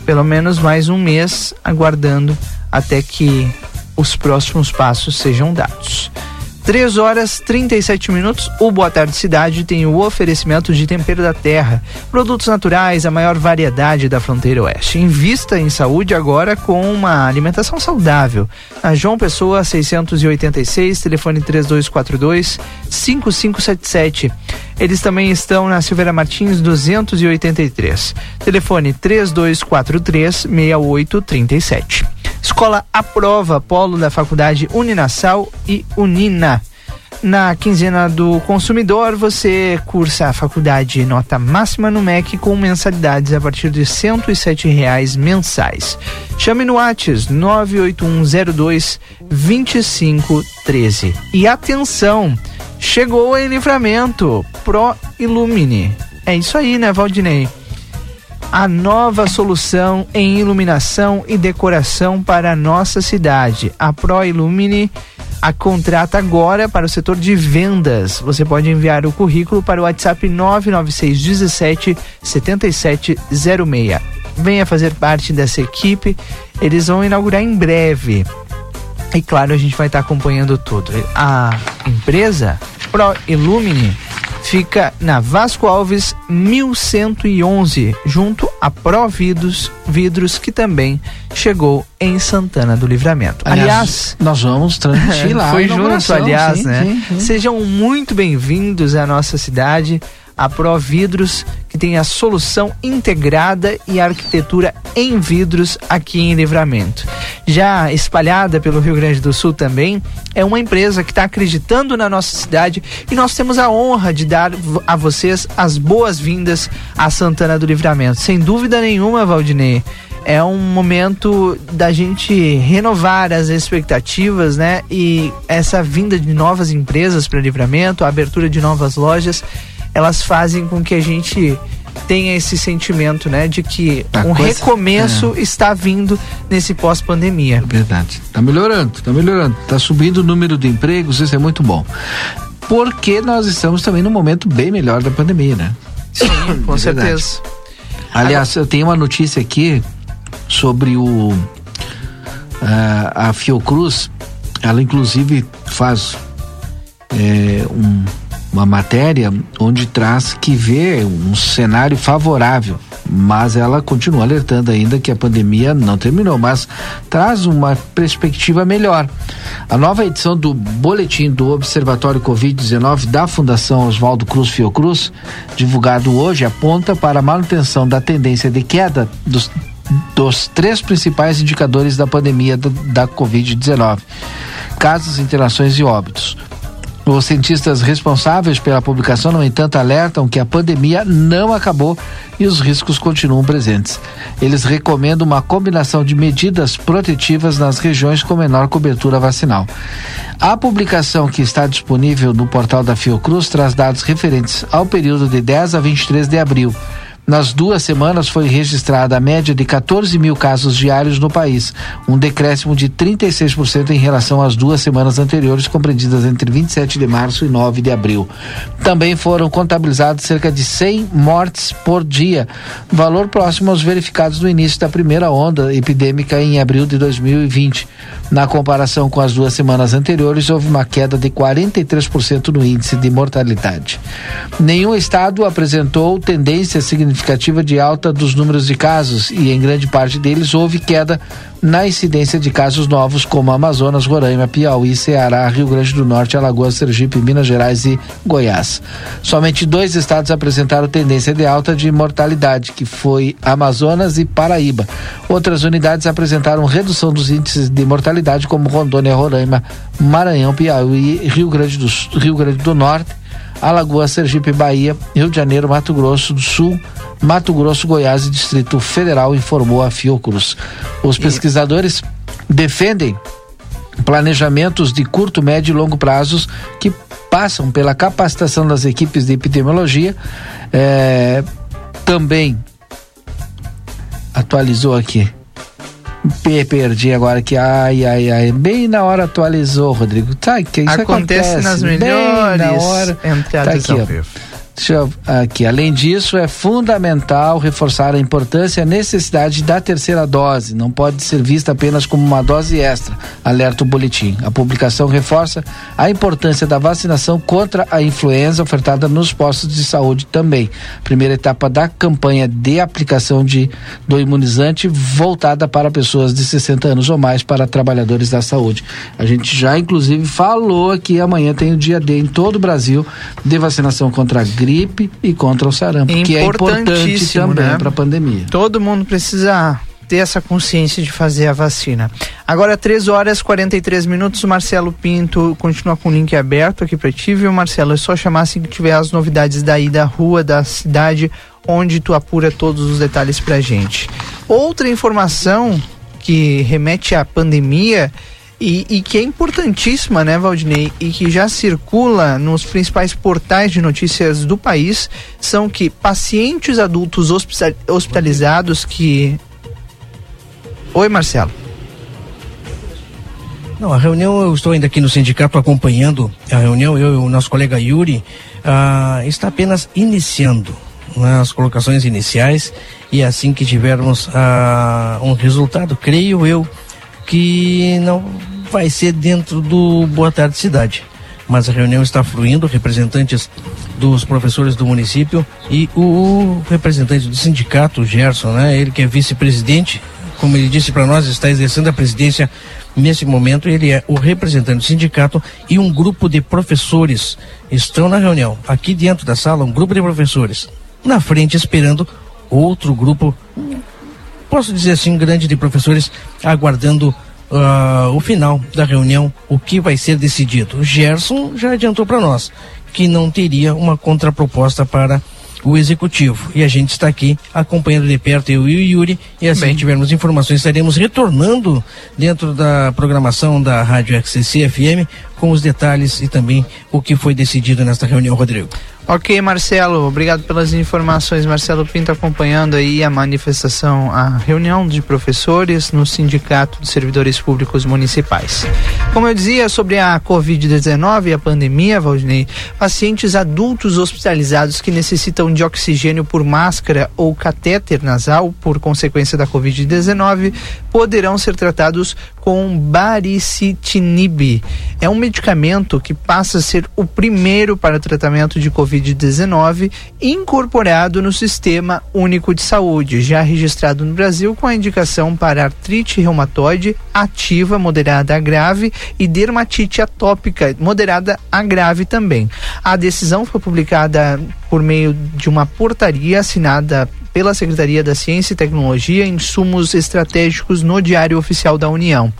Pelo menos mais um mês aguardando até que os próximos passos sejam dados. 3 horas 37 minutos. O Boa Tarde Cidade tem o oferecimento de tempero da terra, produtos naturais, a maior variedade da fronteira oeste. Invista em saúde agora com uma alimentação saudável. A João Pessoa 686, telefone 3242 5577. Eles também estão na Silveira Martins 283. Telefone 3243 6837. Escola Aprova, polo da Faculdade Uninasal e Unina. Na quinzena do consumidor, você cursa a faculdade nota máxima no MEC com mensalidades a partir de 107 reais mensais. Chame no Whats 98102 2513. E atenção, chegou em livramento Pro Illumine. É isso aí, né, Valdinei? A nova solução em iluminação e decoração para a nossa cidade. A Pro Illumine a contrata agora para o setor de vendas. Você pode enviar o currículo para o WhatsApp 996 17 7706. Venha fazer parte dessa equipe. Eles vão inaugurar em breve. E claro, a gente vai estar acompanhando tudo. A empresa Pro Illumine fica na Vasco Alves 1111, junto a Pro Vidros, Vidros que também chegou em Santana do Livramento. Aliás, aliás nós vamos transmitir lá. Foi junto, aliás, sim, né? Sim, sim. Sejam muito bem-vindos à nossa cidade a Pro Vidros, que tem a solução integrada e arquitetura em vidros aqui em Livramento. Já espalhada pelo Rio Grande do Sul também, é uma empresa que está acreditando na nossa cidade e nós temos a honra de dar a vocês as boas-vindas a Santana do Livramento. Sem dúvida nenhuma, Valdinei é um momento da gente renovar as expectativas, né? E essa vinda de novas empresas para livramento, a abertura de novas lojas elas fazem com que a gente tenha esse sentimento, né, de que a um coisa, recomeço é. está vindo nesse pós-pandemia. Verdade. Está melhorando, está melhorando. Está subindo o número de empregos, isso é muito bom. Porque nós estamos também num momento bem melhor da pandemia, né? Sim, com é certeza. Aliás, eu tenho uma notícia aqui sobre o a, a Fiocruz. Ela inclusive faz é, um uma matéria onde traz que vê um cenário favorável, mas ela continua alertando ainda que a pandemia não terminou, mas traz uma perspectiva melhor. A nova edição do boletim do Observatório Covid-19 da Fundação Oswaldo Cruz Fiocruz, divulgado hoje, aponta para a manutenção da tendência de queda dos dos três principais indicadores da pandemia da, da Covid-19: casos, internações e óbitos. Os cientistas responsáveis pela publicação, no entanto, alertam que a pandemia não acabou e os riscos continuam presentes. Eles recomendam uma combinação de medidas protetivas nas regiões com menor cobertura vacinal. A publicação que está disponível no portal da Fiocruz traz dados referentes ao período de 10 a 23 de abril. Nas duas semanas foi registrada a média de 14 mil casos diários no país, um decréscimo de 36% em relação às duas semanas anteriores, compreendidas entre 27 de março e 9 de abril. Também foram contabilizados cerca de 100 mortes por dia, valor próximo aos verificados no início da primeira onda epidêmica em abril de 2020. Na comparação com as duas semanas anteriores, houve uma queda de 43% no índice de mortalidade. Nenhum estado apresentou tendência significativa significativa de alta dos números de casos e em grande parte deles houve queda na incidência de casos novos como Amazonas, Roraima, Piauí, Ceará, Rio Grande do Norte, Alagoas, Sergipe, Minas Gerais e Goiás. Somente dois estados apresentaram tendência de alta de mortalidade, que foi Amazonas e Paraíba. Outras unidades apresentaram redução dos índices de mortalidade como Rondônia, Roraima, Maranhão, Piauí, Rio Grande do, Rio Grande do Norte Alagoas, Sergipe, Bahia, Rio de Janeiro, Mato Grosso do Sul, Mato Grosso, Goiás e Distrito Federal, informou a Fiocruz. Os pesquisadores defendem planejamentos de curto, médio e longo prazos que passam pela capacitação das equipes de epidemiologia, é, também atualizou aqui perdi agora que ai, ai, ai. Bem na hora atualizou, Rodrigo. Tá, que isso acontece, acontece nas melhores na hora. Tá aqui, ó. Deixa eu, aqui. Além disso, é fundamental reforçar a importância e a necessidade da terceira dose. Não pode ser vista apenas como uma dose extra, alerta o boletim. A publicação reforça a importância da vacinação contra a influenza ofertada nos postos de saúde também. Primeira etapa da campanha de aplicação de, do imunizante voltada para pessoas de 60 anos ou mais para trabalhadores da saúde. A gente já, inclusive, falou que amanhã tem o dia D em todo o Brasil de vacinação contra a gripe gripe e contra o sarampo, é que é importante também né? para a pandemia. Todo mundo precisa ter essa consciência de fazer a vacina. Agora, 3 horas e 43 minutos, o Marcelo Pinto continua com o link aberto aqui para ti, viu, Marcelo? É só chamar assim que tiver as novidades daí da rua, da cidade, onde tu apura todos os detalhes pra gente. Outra informação que remete à pandemia e, e, que é importantíssima, né, Valdinei, e que já circula nos principais portais de notícias do país, são que pacientes adultos hospitalizados que. Oi, Marcelo. Não, a reunião, eu estou ainda aqui no sindicato acompanhando a reunião, eu e o nosso colega Yuri, ah, está apenas iniciando né, as colocações iniciais e assim que tivermos ah, um resultado, creio eu, que não vai ser dentro do Boa Tarde Cidade. mas a reunião está fluindo, representantes dos professores do município e o representante do sindicato, Gerson, né? Ele que é vice-presidente, como ele disse para nós, está exercendo a presidência nesse momento. Ele é o representante do sindicato e um grupo de professores estão na reunião. Aqui dentro da sala, um grupo de professores na frente esperando outro grupo, posso dizer assim, grande de professores aguardando uh, o final da reunião, o que vai ser decidido. O Gerson já adiantou para nós que não teria uma contraproposta para o executivo. E a gente está aqui acompanhando de perto, eu e o Yuri, e assim Bem. que tivermos informações, estaremos retornando dentro da programação da Rádio XCC FM com os detalhes e também o que foi decidido nesta reunião, Rodrigo. Ok, Marcelo, obrigado pelas informações. Marcelo Pinto acompanhando aí a manifestação, a reunião de professores no Sindicato de Servidores Públicos Municipais. Como eu dizia sobre a Covid-19 e a pandemia, Valdinei, pacientes adultos hospitalizados que necessitam de oxigênio por máscara ou catéter nasal por consequência da Covid-19 poderão ser tratados com baricitinib. É um medicamento que passa a ser o primeiro para tratamento de Covid-19 incorporado no Sistema Único de Saúde, já registrado no Brasil com a indicação para artrite reumatoide ativa moderada a grave e dermatite atópica moderada a grave também. A decisão foi publicada por meio de uma portaria assinada pela Secretaria da Ciência e Tecnologia insumos estratégicos no Diário Oficial da União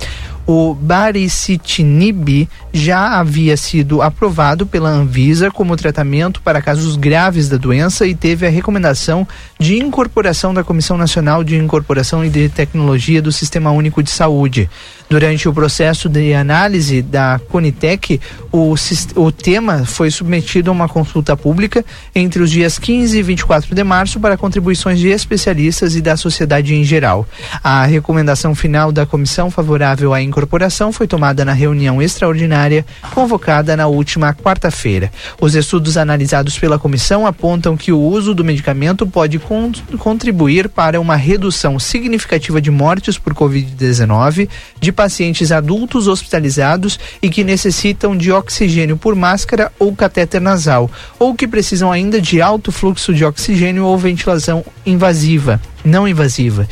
o baricitinib já havia sido aprovado pela Anvisa como tratamento para casos graves da doença e teve a recomendação de incorporação da Comissão Nacional de Incorporação e de Tecnologia do Sistema Único de Saúde. Durante o processo de análise da Conitec, o, o tema foi submetido a uma consulta pública entre os dias 15 e 24 de março para contribuições de especialistas e da sociedade em geral. A recomendação final da comissão favorável à incorporação foi tomada na reunião extraordinária convocada na última quarta-feira. Os estudos analisados pela comissão apontam que o uso do medicamento pode con contribuir para uma redução significativa de mortes por Covid-19, de pacientes adultos hospitalizados e que necessitam de oxigênio por máscara ou catéter nasal, ou que precisam ainda de alto fluxo de oxigênio ou ventilação invasiva, não invasiva.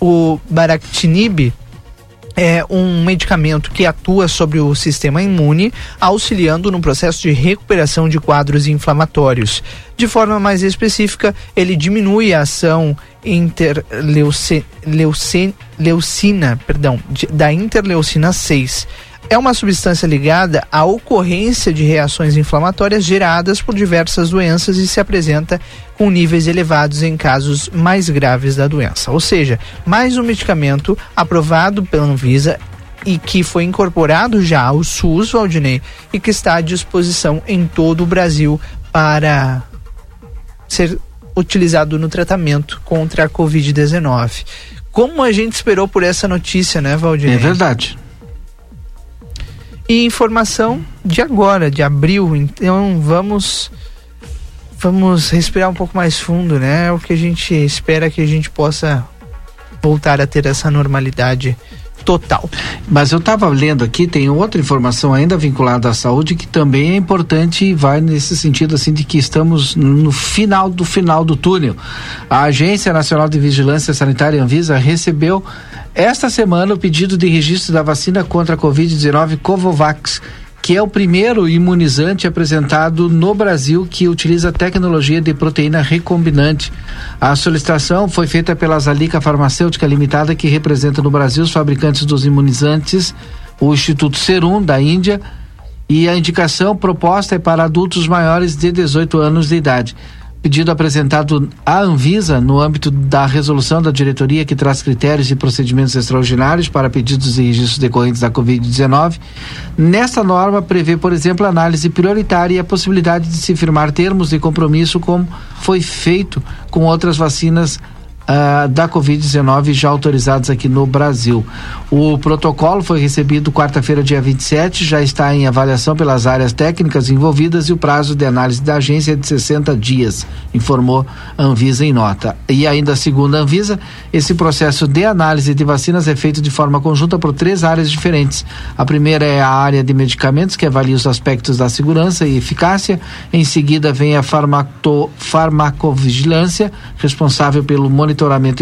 O baractinib é um medicamento que atua sobre o sistema imune, auxiliando no processo de recuperação de quadros inflamatórios. De forma mais específica, ele diminui a ação interleucina, perdão, da interleucina 6 é uma substância ligada à ocorrência de reações inflamatórias geradas por diversas doenças e se apresenta com níveis elevados em casos mais graves da doença. Ou seja, mais um medicamento aprovado pela Anvisa e que foi incorporado já ao SUS, Valdinei, e que está à disposição em todo o Brasil para ser utilizado no tratamento contra a Covid-19. Como a gente esperou por essa notícia, né, Valdinei? É verdade e informação de agora, de abril. Então vamos vamos respirar um pouco mais fundo, né? O que a gente espera que a gente possa voltar a ter essa normalidade total. Mas eu estava lendo aqui, tem outra informação ainda vinculada à saúde que também é importante e vai nesse sentido assim de que estamos no final do final do túnel. A Agência Nacional de Vigilância Sanitária Anvisa recebeu esta semana o pedido de registro da vacina contra a Covid-19 Covovax que é o primeiro imunizante apresentado no Brasil que utiliza tecnologia de proteína recombinante. A solicitação foi feita pela Zalica Farmacêutica Limitada, que representa no Brasil os fabricantes dos imunizantes, o Instituto Serum da Índia, e a indicação proposta é para adultos maiores de 18 anos de idade pedido apresentado à Anvisa no âmbito da resolução da diretoria que traz critérios e procedimentos extraordinários para pedidos e registros decorrentes da Covid-19. Nesta norma prevê, por exemplo, análise prioritária e a possibilidade de se firmar termos de compromisso como foi feito com outras vacinas uh, da Covid-19 já autorizados aqui no Brasil. O protocolo foi recebido quarta-feira, dia 27, já está em avaliação pelas áreas técnicas envolvidas e o prazo de análise da agência é de 60 dias, informou a Anvisa em nota. E ainda segundo a Anvisa, esse processo de análise de vacinas é feito de forma conjunta por três áreas diferentes. A primeira é a área de medicamentos, que avalia os aspectos da segurança e eficácia. Em seguida, vem a farmaco, farmacovigilância, responsável pelo monitoramento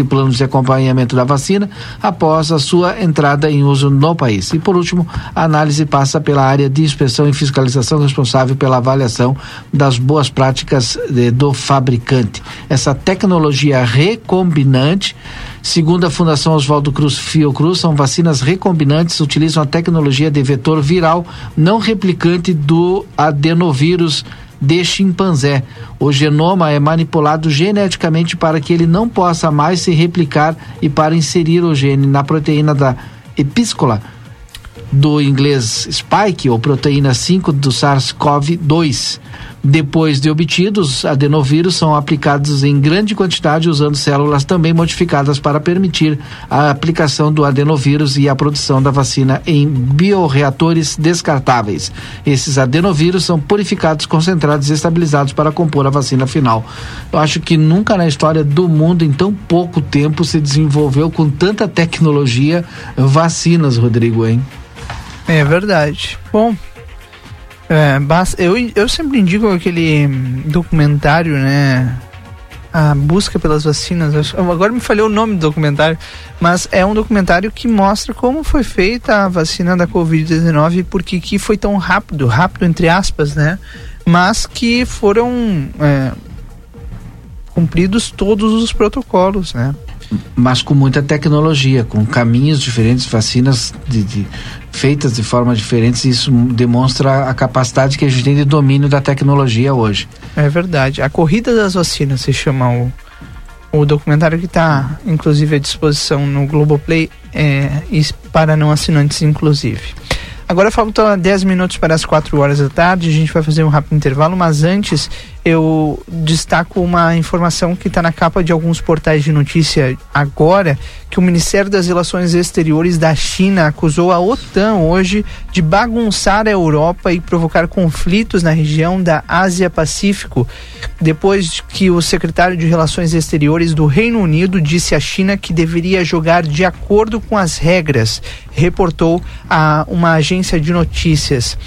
e planos de acompanhamento da vacina após a sua entrada em uso no país. E por último, a análise passa pela área de inspeção e fiscalização responsável pela avaliação das boas práticas de, do fabricante. Essa tecnologia recombinante Segundo a Fundação Oswaldo Cruz Fiocruz, são vacinas recombinantes, utilizam a tecnologia de vetor viral não replicante do adenovírus de chimpanzé. O genoma é manipulado geneticamente para que ele não possa mais se replicar e para inserir o gene na proteína da epíscola do inglês spike ou proteína 5 do SARS-CoV-2. Depois de obtidos, adenovírus são aplicados em grande quantidade usando células também modificadas para permitir a aplicação do adenovírus e a produção da vacina em bioreatores descartáveis. Esses adenovírus são purificados, concentrados e estabilizados para compor a vacina final. Eu acho que nunca na história do mundo, em tão pouco tempo, se desenvolveu com tanta tecnologia vacinas, Rodrigo, hein? É verdade. Bom, é, eu, eu sempre indico aquele documentário, né? A busca pelas vacinas. Agora me falhou o nome do documentário, mas é um documentário que mostra como foi feita a vacina da Covid-19 e por que foi tão rápido, rápido entre aspas, né? Mas que foram é, cumpridos todos os protocolos, né? Mas com muita tecnologia, com caminhos diferentes, vacinas de, de feitas de forma diferente, isso demonstra a capacidade que a gente tem de domínio da tecnologia hoje. É verdade. A Corrida das Vacinas se chama o, o documentário que está, inclusive, à disposição no Globoplay é, para não assinantes, inclusive. Agora faltam 10 minutos para as 4 horas da tarde, a gente vai fazer um rápido intervalo, mas antes eu destaco uma informação que está na capa de alguns portais de notícia agora, que o Ministério das Relações Exteriores da China acusou a OTAN hoje de bagunçar a Europa e provocar conflitos na região da Ásia-Pacífico, depois que o secretário de Relações Exteriores do Reino Unido disse à China que deveria jogar de acordo com as regras, reportou a uma agência de notícias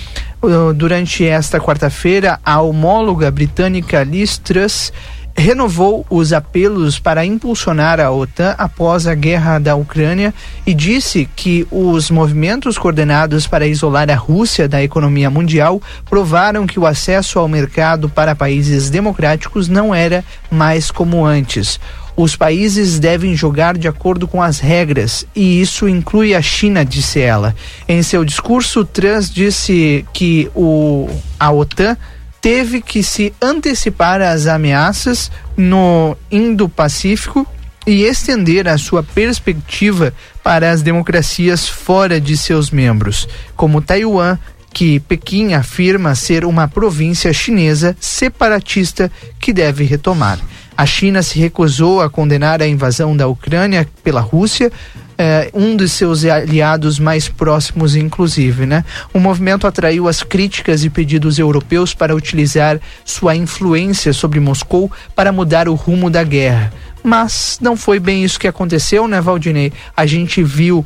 durante esta quarta-feira, a homóloga britânica Liz Truss renovou os apelos para impulsionar a OTAN após a guerra da Ucrânia e disse que os movimentos coordenados para isolar a Rússia da economia mundial provaram que o acesso ao mercado para países democráticos não era mais como antes. Os países devem jogar de acordo com as regras, e isso inclui a China, disse ela. Em seu discurso, Trans disse que o, a OTAN teve que se antecipar às ameaças no Indo-Pacífico e estender a sua perspectiva para as democracias fora de seus membros, como Taiwan, que Pequim afirma ser uma província chinesa separatista que deve retomar. A China se recusou a condenar a invasão da Ucrânia pela Rússia, eh, um dos seus aliados mais próximos, inclusive, né? O movimento atraiu as críticas e pedidos europeus para utilizar sua influência sobre Moscou para mudar o rumo da guerra. Mas não foi bem isso que aconteceu, né, Valdinei? A gente viu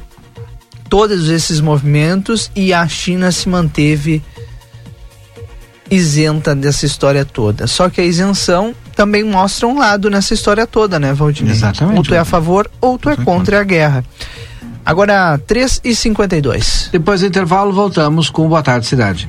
todos esses movimentos e a China se manteve isenta dessa história toda. Só que a isenção também mostra um lado nessa história toda, né, Valdir? Exatamente. Ou tu é a favor ou tu é contra a guerra. Agora, 3 e 52 Depois do intervalo, voltamos com Boa Tarde Cidade.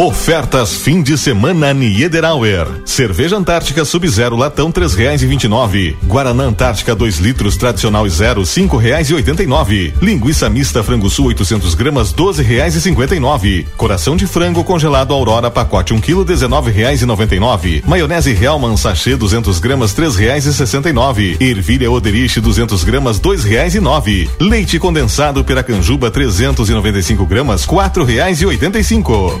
Ofertas fim de semana Niederauer. Cerveja Antártica Sub-Zero latão três reais e vinte e nove. Guaraná Antártica 2 litros tradicional zero cinco reais e oitenta e nove. Linguiça mista frango sul 800 gramas doze reais e cinquenta e nove. Coração de frango congelado Aurora pacote 1 um quilo dezenove reais e noventa e nove. Maionese Hellman sachê 200 gramas três reais e sessenta e nove. Ervilha Oderich 200 gramas dois reais e nove. Leite condensado Piracanjuba 395 gramas quatro reais e oitenta e cinco.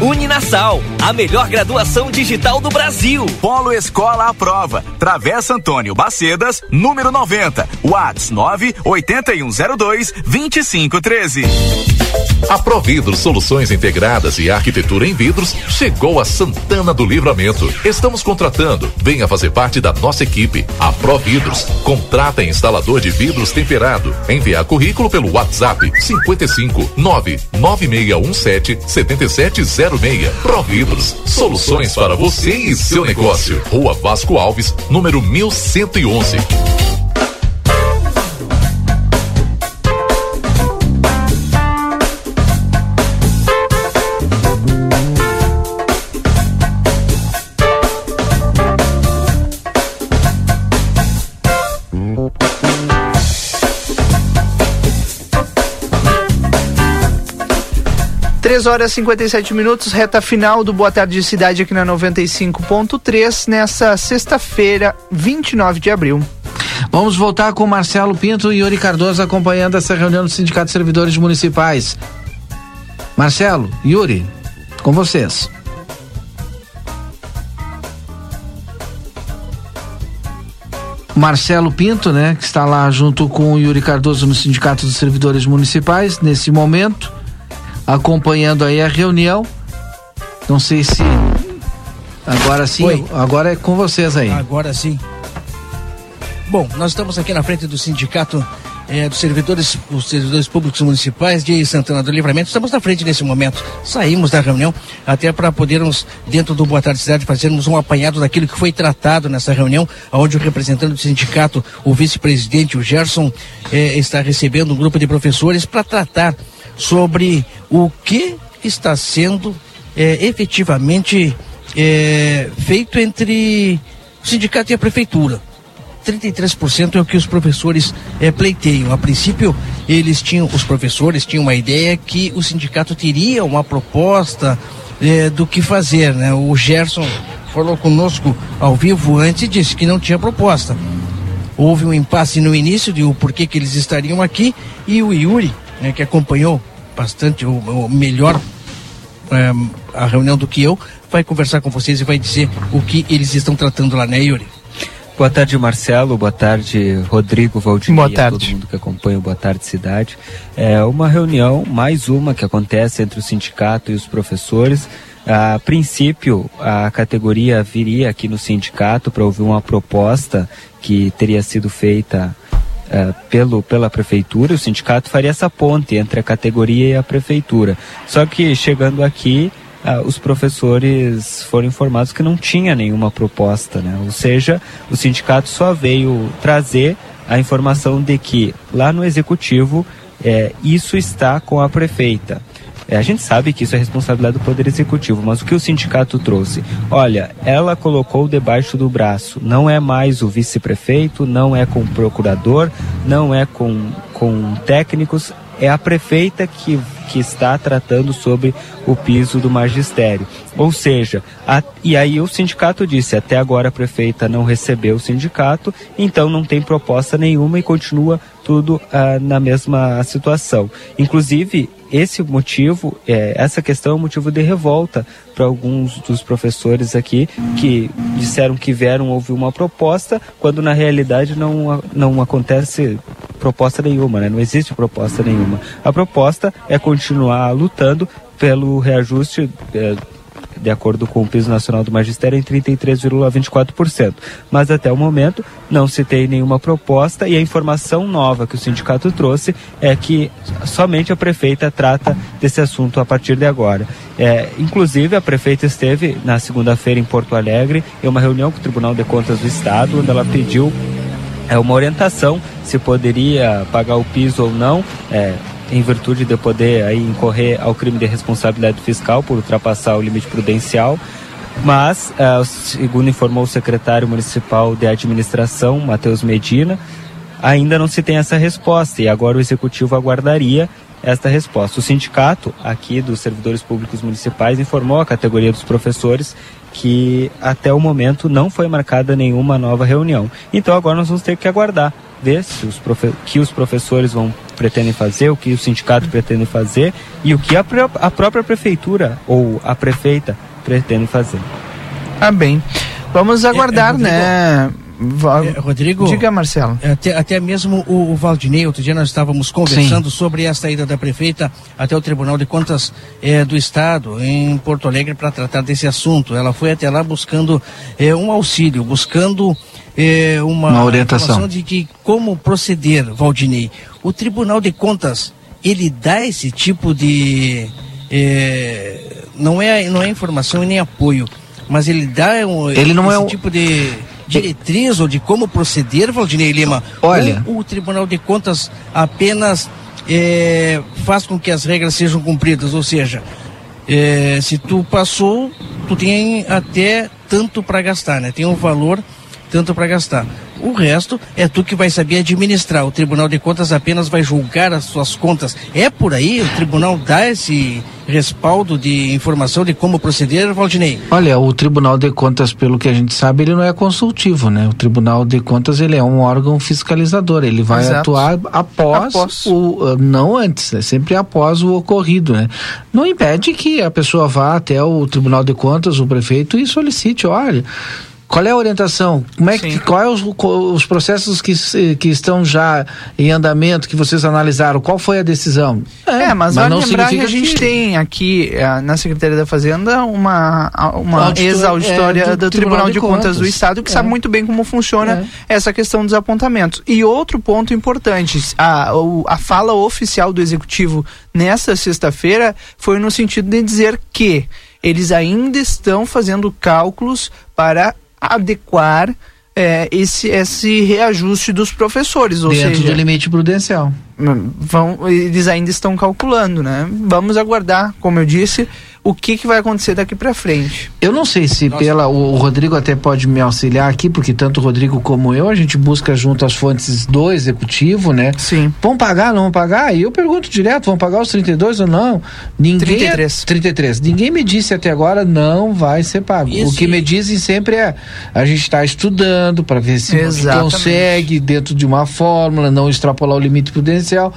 Uninasal, a melhor graduação digital do Brasil. Polo Escola à Prova, Travessa Antônio Bacedas, número 90, Whats 98102 2513. A Providros Soluções Integradas e Arquitetura em Vidros chegou a Santana do Livramento. Estamos contratando. Venha fazer parte da nossa equipe. A Providros contrata instalador de vidros temperado. Enviar currículo pelo WhatsApp 55 99617 7706. Providros. Soluções para você e seu negócio. Rua Vasco Alves, número 1111. Três horas e 57 minutos, reta final do Boa Tarde Cidade aqui na 95.3, nessa sexta-feira, 29 de abril. Vamos voltar com Marcelo Pinto e Yuri Cardoso acompanhando essa reunião do Sindicato de Servidores Municipais. Marcelo, Yuri, com vocês. Marcelo Pinto, né, que está lá junto com o Yuri Cardoso no Sindicato dos Servidores Municipais, nesse momento, acompanhando aí a reunião. Não sei se. Agora sim, Oi. agora é com vocês aí. Agora sim. Bom, nós estamos aqui na frente do sindicato eh, dos servidores, os servidores públicos municipais de Santana do Livramento. Estamos na frente nesse momento. Saímos da reunião até para podermos, dentro do Boa Tarde Cidade, fazermos um apanhado daquilo que foi tratado nessa reunião, onde o representante do sindicato, o vice-presidente, o Gerson, eh, está recebendo um grupo de professores para tratar sobre o que está sendo é, efetivamente é, feito entre o sindicato e a prefeitura. 33% é o que os professores é, pleiteiam. A princípio, eles tinham, os professores tinham uma ideia que o sindicato teria uma proposta é, do que fazer, né? O Gerson falou conosco ao vivo antes e disse que não tinha proposta. Houve um impasse no início de o porquê que eles estariam aqui e o Yuri, né, que acompanhou bastante, o, o melhor é, a reunião do que eu, vai conversar com vocês e vai dizer o que eles estão tratando lá, né, Yuri? Boa tarde, Marcelo. Boa tarde, Rodrigo Valdinei. Boa tarde. todo mundo que acompanha o Boa Tarde Cidade. É uma reunião, mais uma, que acontece entre o sindicato e os professores. A princípio, a categoria viria aqui no sindicato para ouvir uma proposta que teria sido feita uh, pelo, pela prefeitura. O sindicato faria essa ponte entre a categoria e a prefeitura. Só que chegando aqui, ah, os professores foram informados que não tinha nenhuma proposta, né? Ou seja, o sindicato só veio trazer a informação de que lá no executivo é, isso está com a prefeita. É, a gente sabe que isso é responsabilidade do Poder Executivo, mas o que o sindicato trouxe? Olha, ela colocou debaixo do braço, não é mais o vice-prefeito, não é com o procurador, não é com, com técnicos, é a prefeita que, que está tratando sobre o piso do magistério. Ou seja, a, e aí o sindicato disse, até agora a prefeita não recebeu o sindicato, então não tem proposta nenhuma e continua tudo ah, na mesma situação. Inclusive, esse motivo, é, essa questão é um motivo de revolta para alguns dos professores aqui que disseram que vieram ouvir uma proposta, quando na realidade não, não acontece proposta nenhuma, né? não existe proposta nenhuma. A proposta é continuar lutando pelo reajuste. É, de acordo com o piso nacional do magistério, em 33,24%. Mas até o momento não se tem nenhuma proposta e a informação nova que o sindicato trouxe é que somente a prefeita trata desse assunto a partir de agora. É, inclusive, a prefeita esteve na segunda-feira em Porto Alegre em uma reunião com o Tribunal de Contas do Estado, onde ela pediu é, uma orientação se poderia pagar o piso ou não. É, em virtude de poder aí incorrer ao crime de responsabilidade fiscal por ultrapassar o limite prudencial. Mas, uh, segundo informou o secretário municipal de administração, Matheus Medina, ainda não se tem essa resposta e agora o executivo aguardaria esta resposta. O sindicato aqui dos servidores públicos municipais informou a categoria dos professores que até o momento não foi marcada nenhuma nova reunião. Então agora nós vamos ter que aguardar, ver se os que os professores vão pretendem fazer, o que o sindicato pretende fazer e o que a, a própria prefeitura ou a prefeita pretende fazer. Ah, bem. Vamos aguardar, é, é, né? É, Rodrigo. Diga, Marcelo. Até, até mesmo o, o Valdinei, outro dia nós estávamos conversando Sim. sobre a saída da prefeita até o Tribunal de Contas é, do Estado, em Porto Alegre, para tratar desse assunto. Ela foi até lá buscando é, um auxílio, buscando uma, uma orientação de, de como proceder, Valdinei. O Tribunal de Contas, ele dá esse tipo de. Não, é, não é informação e nem apoio, mas ele dá um, ele não esse é um... tipo de diretriz ou de como proceder, Valdinei Lima? Olha. Ou o Tribunal de Contas apenas é, faz com que as regras sejam cumpridas, ou seja, é, se tu passou, tu tem até tanto para gastar, né? Tem um valor tanto para gastar. O resto é tu que vai saber administrar. O Tribunal de Contas apenas vai julgar as suas contas. É por aí? O tribunal dá esse respaldo de informação de como proceder, Valdinei? Olha, o Tribunal de Contas, pelo que a gente sabe, ele não é consultivo, né? O Tribunal de Contas, ele é um órgão fiscalizador. Ele vai Exato. atuar após, após, o... Uh, não antes, é sempre após o ocorrido, né? Não impede que a pessoa vá até o Tribunal de Contas, o prefeito, e solicite, olha qual é a orientação? Como é que, qual é os, os processos que, que estão já em andamento, que vocês analisaram? Qual foi a decisão? É, é mas, mas não lembrar que a gente que... tem aqui eh, na Secretaria da Fazenda uma, uma ex-auditória é, do, do, Tribunal, Tribunal de, de Contas, Contas, do Estado que é. sabe muito bem como funciona é. essa questão dos apontamentos. E outro ponto importante, a, a fala oficial do Executivo nessa sexta-feira foi no sentido de dizer que eles ainda estão fazendo cálculos para adequar é, esse, esse reajuste dos professores. Ou Dentro seja, do limite prudencial. vão, eles ainda estão calculando, né? Vamos aguardar, como eu disse, o que, que vai acontecer daqui para frente. Eu não sei se Nossa. pela o, Rodrigo até pode me auxiliar aqui, porque tanto o Rodrigo como eu a gente busca junto as fontes do executivo, né? Sim. Vão pagar, não vão pagar? E eu pergunto direto, vão pagar os 32 ou não? Ninguém 33. É, 33. Ninguém me disse até agora não vai ser pago. Isso. O que me dizem sempre é a gente está estudando para ver se consegue dentro de uma fórmula, não extrapolar o limite prudencial.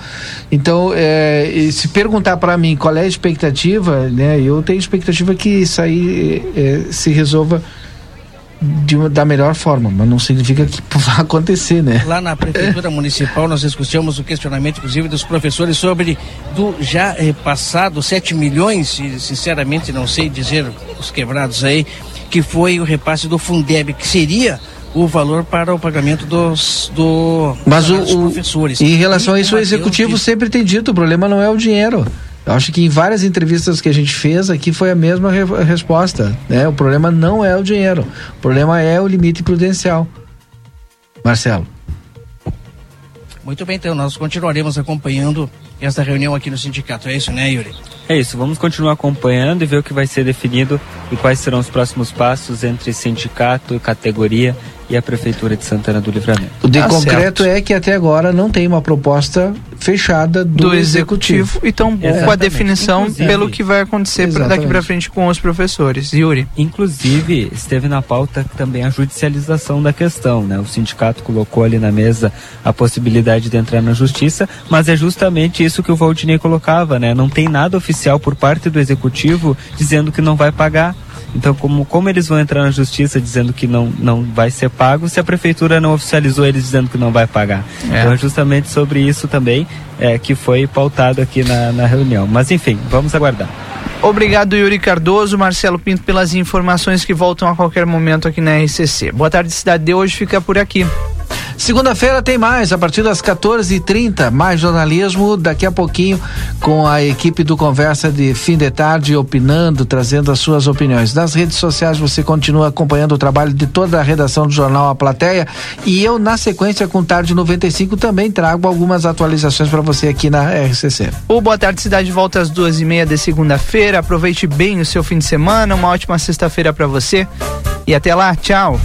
Então, é, se perguntar para mim qual é a expectativa, né? Eu eu tenho expectativa que isso aí é, se resolva de uma, da melhor forma, mas não significa que vai acontecer, né? Lá na prefeitura municipal nós escutamos o questionamento, inclusive, dos professores sobre do já repassado 7 milhões, e sinceramente não sei dizer os quebrados aí, que foi o repasse do Fundeb, que seria o valor para o pagamento dos, do, Mas o, dos professores. Em relação e a isso, o executivo sempre tem dito, o problema não é o dinheiro. Eu acho que em várias entrevistas que a gente fez aqui foi a mesma re resposta. Né? O problema não é o dinheiro, o problema é o limite prudencial. Marcelo. Muito bem, então nós continuaremos acompanhando esta reunião aqui no sindicato. É isso, né, Yuri? É isso, vamos continuar acompanhando e ver o que vai ser definido e quais serão os próximos passos entre sindicato, categoria e a Prefeitura de Santana do Livramento. O de tá concreto certo. é que até agora não tem uma proposta fechada do, do executivo. executivo. E tão com a definição Inclusive, pelo que vai acontecer daqui para frente com os professores. Yuri. Inclusive, esteve na pauta também a judicialização da questão, né? O sindicato colocou ali na mesa a possibilidade de entrar na justiça, mas é justamente isso que o Valdinei colocava, né? Não tem nada oficial por parte do executivo dizendo que não vai pagar então, como, como eles vão entrar na justiça dizendo que não, não vai ser pago se a prefeitura não oficializou eles dizendo que não vai pagar? É. Então, é justamente sobre isso também é, que foi pautado aqui na, na reunião. Mas, enfim, vamos aguardar. Obrigado, Yuri Cardoso, Marcelo Pinto, pelas informações que voltam a qualquer momento aqui na RCC. Boa tarde, Cidade de hoje fica por aqui. Segunda-feira tem mais, a partir das 14h30, mais jornalismo. Daqui a pouquinho, com a equipe do Conversa de Fim de Tarde, opinando, trazendo as suas opiniões. Nas redes sociais você continua acompanhando o trabalho de toda a redação do jornal A Plateia. E eu, na sequência, com Tarde 95, também trago algumas atualizações para você aqui na RCC. O Boa Tarde Cidade volta às duas e meia de segunda-feira. Aproveite bem o seu fim de semana. Uma ótima sexta-feira para você. E até lá, tchau.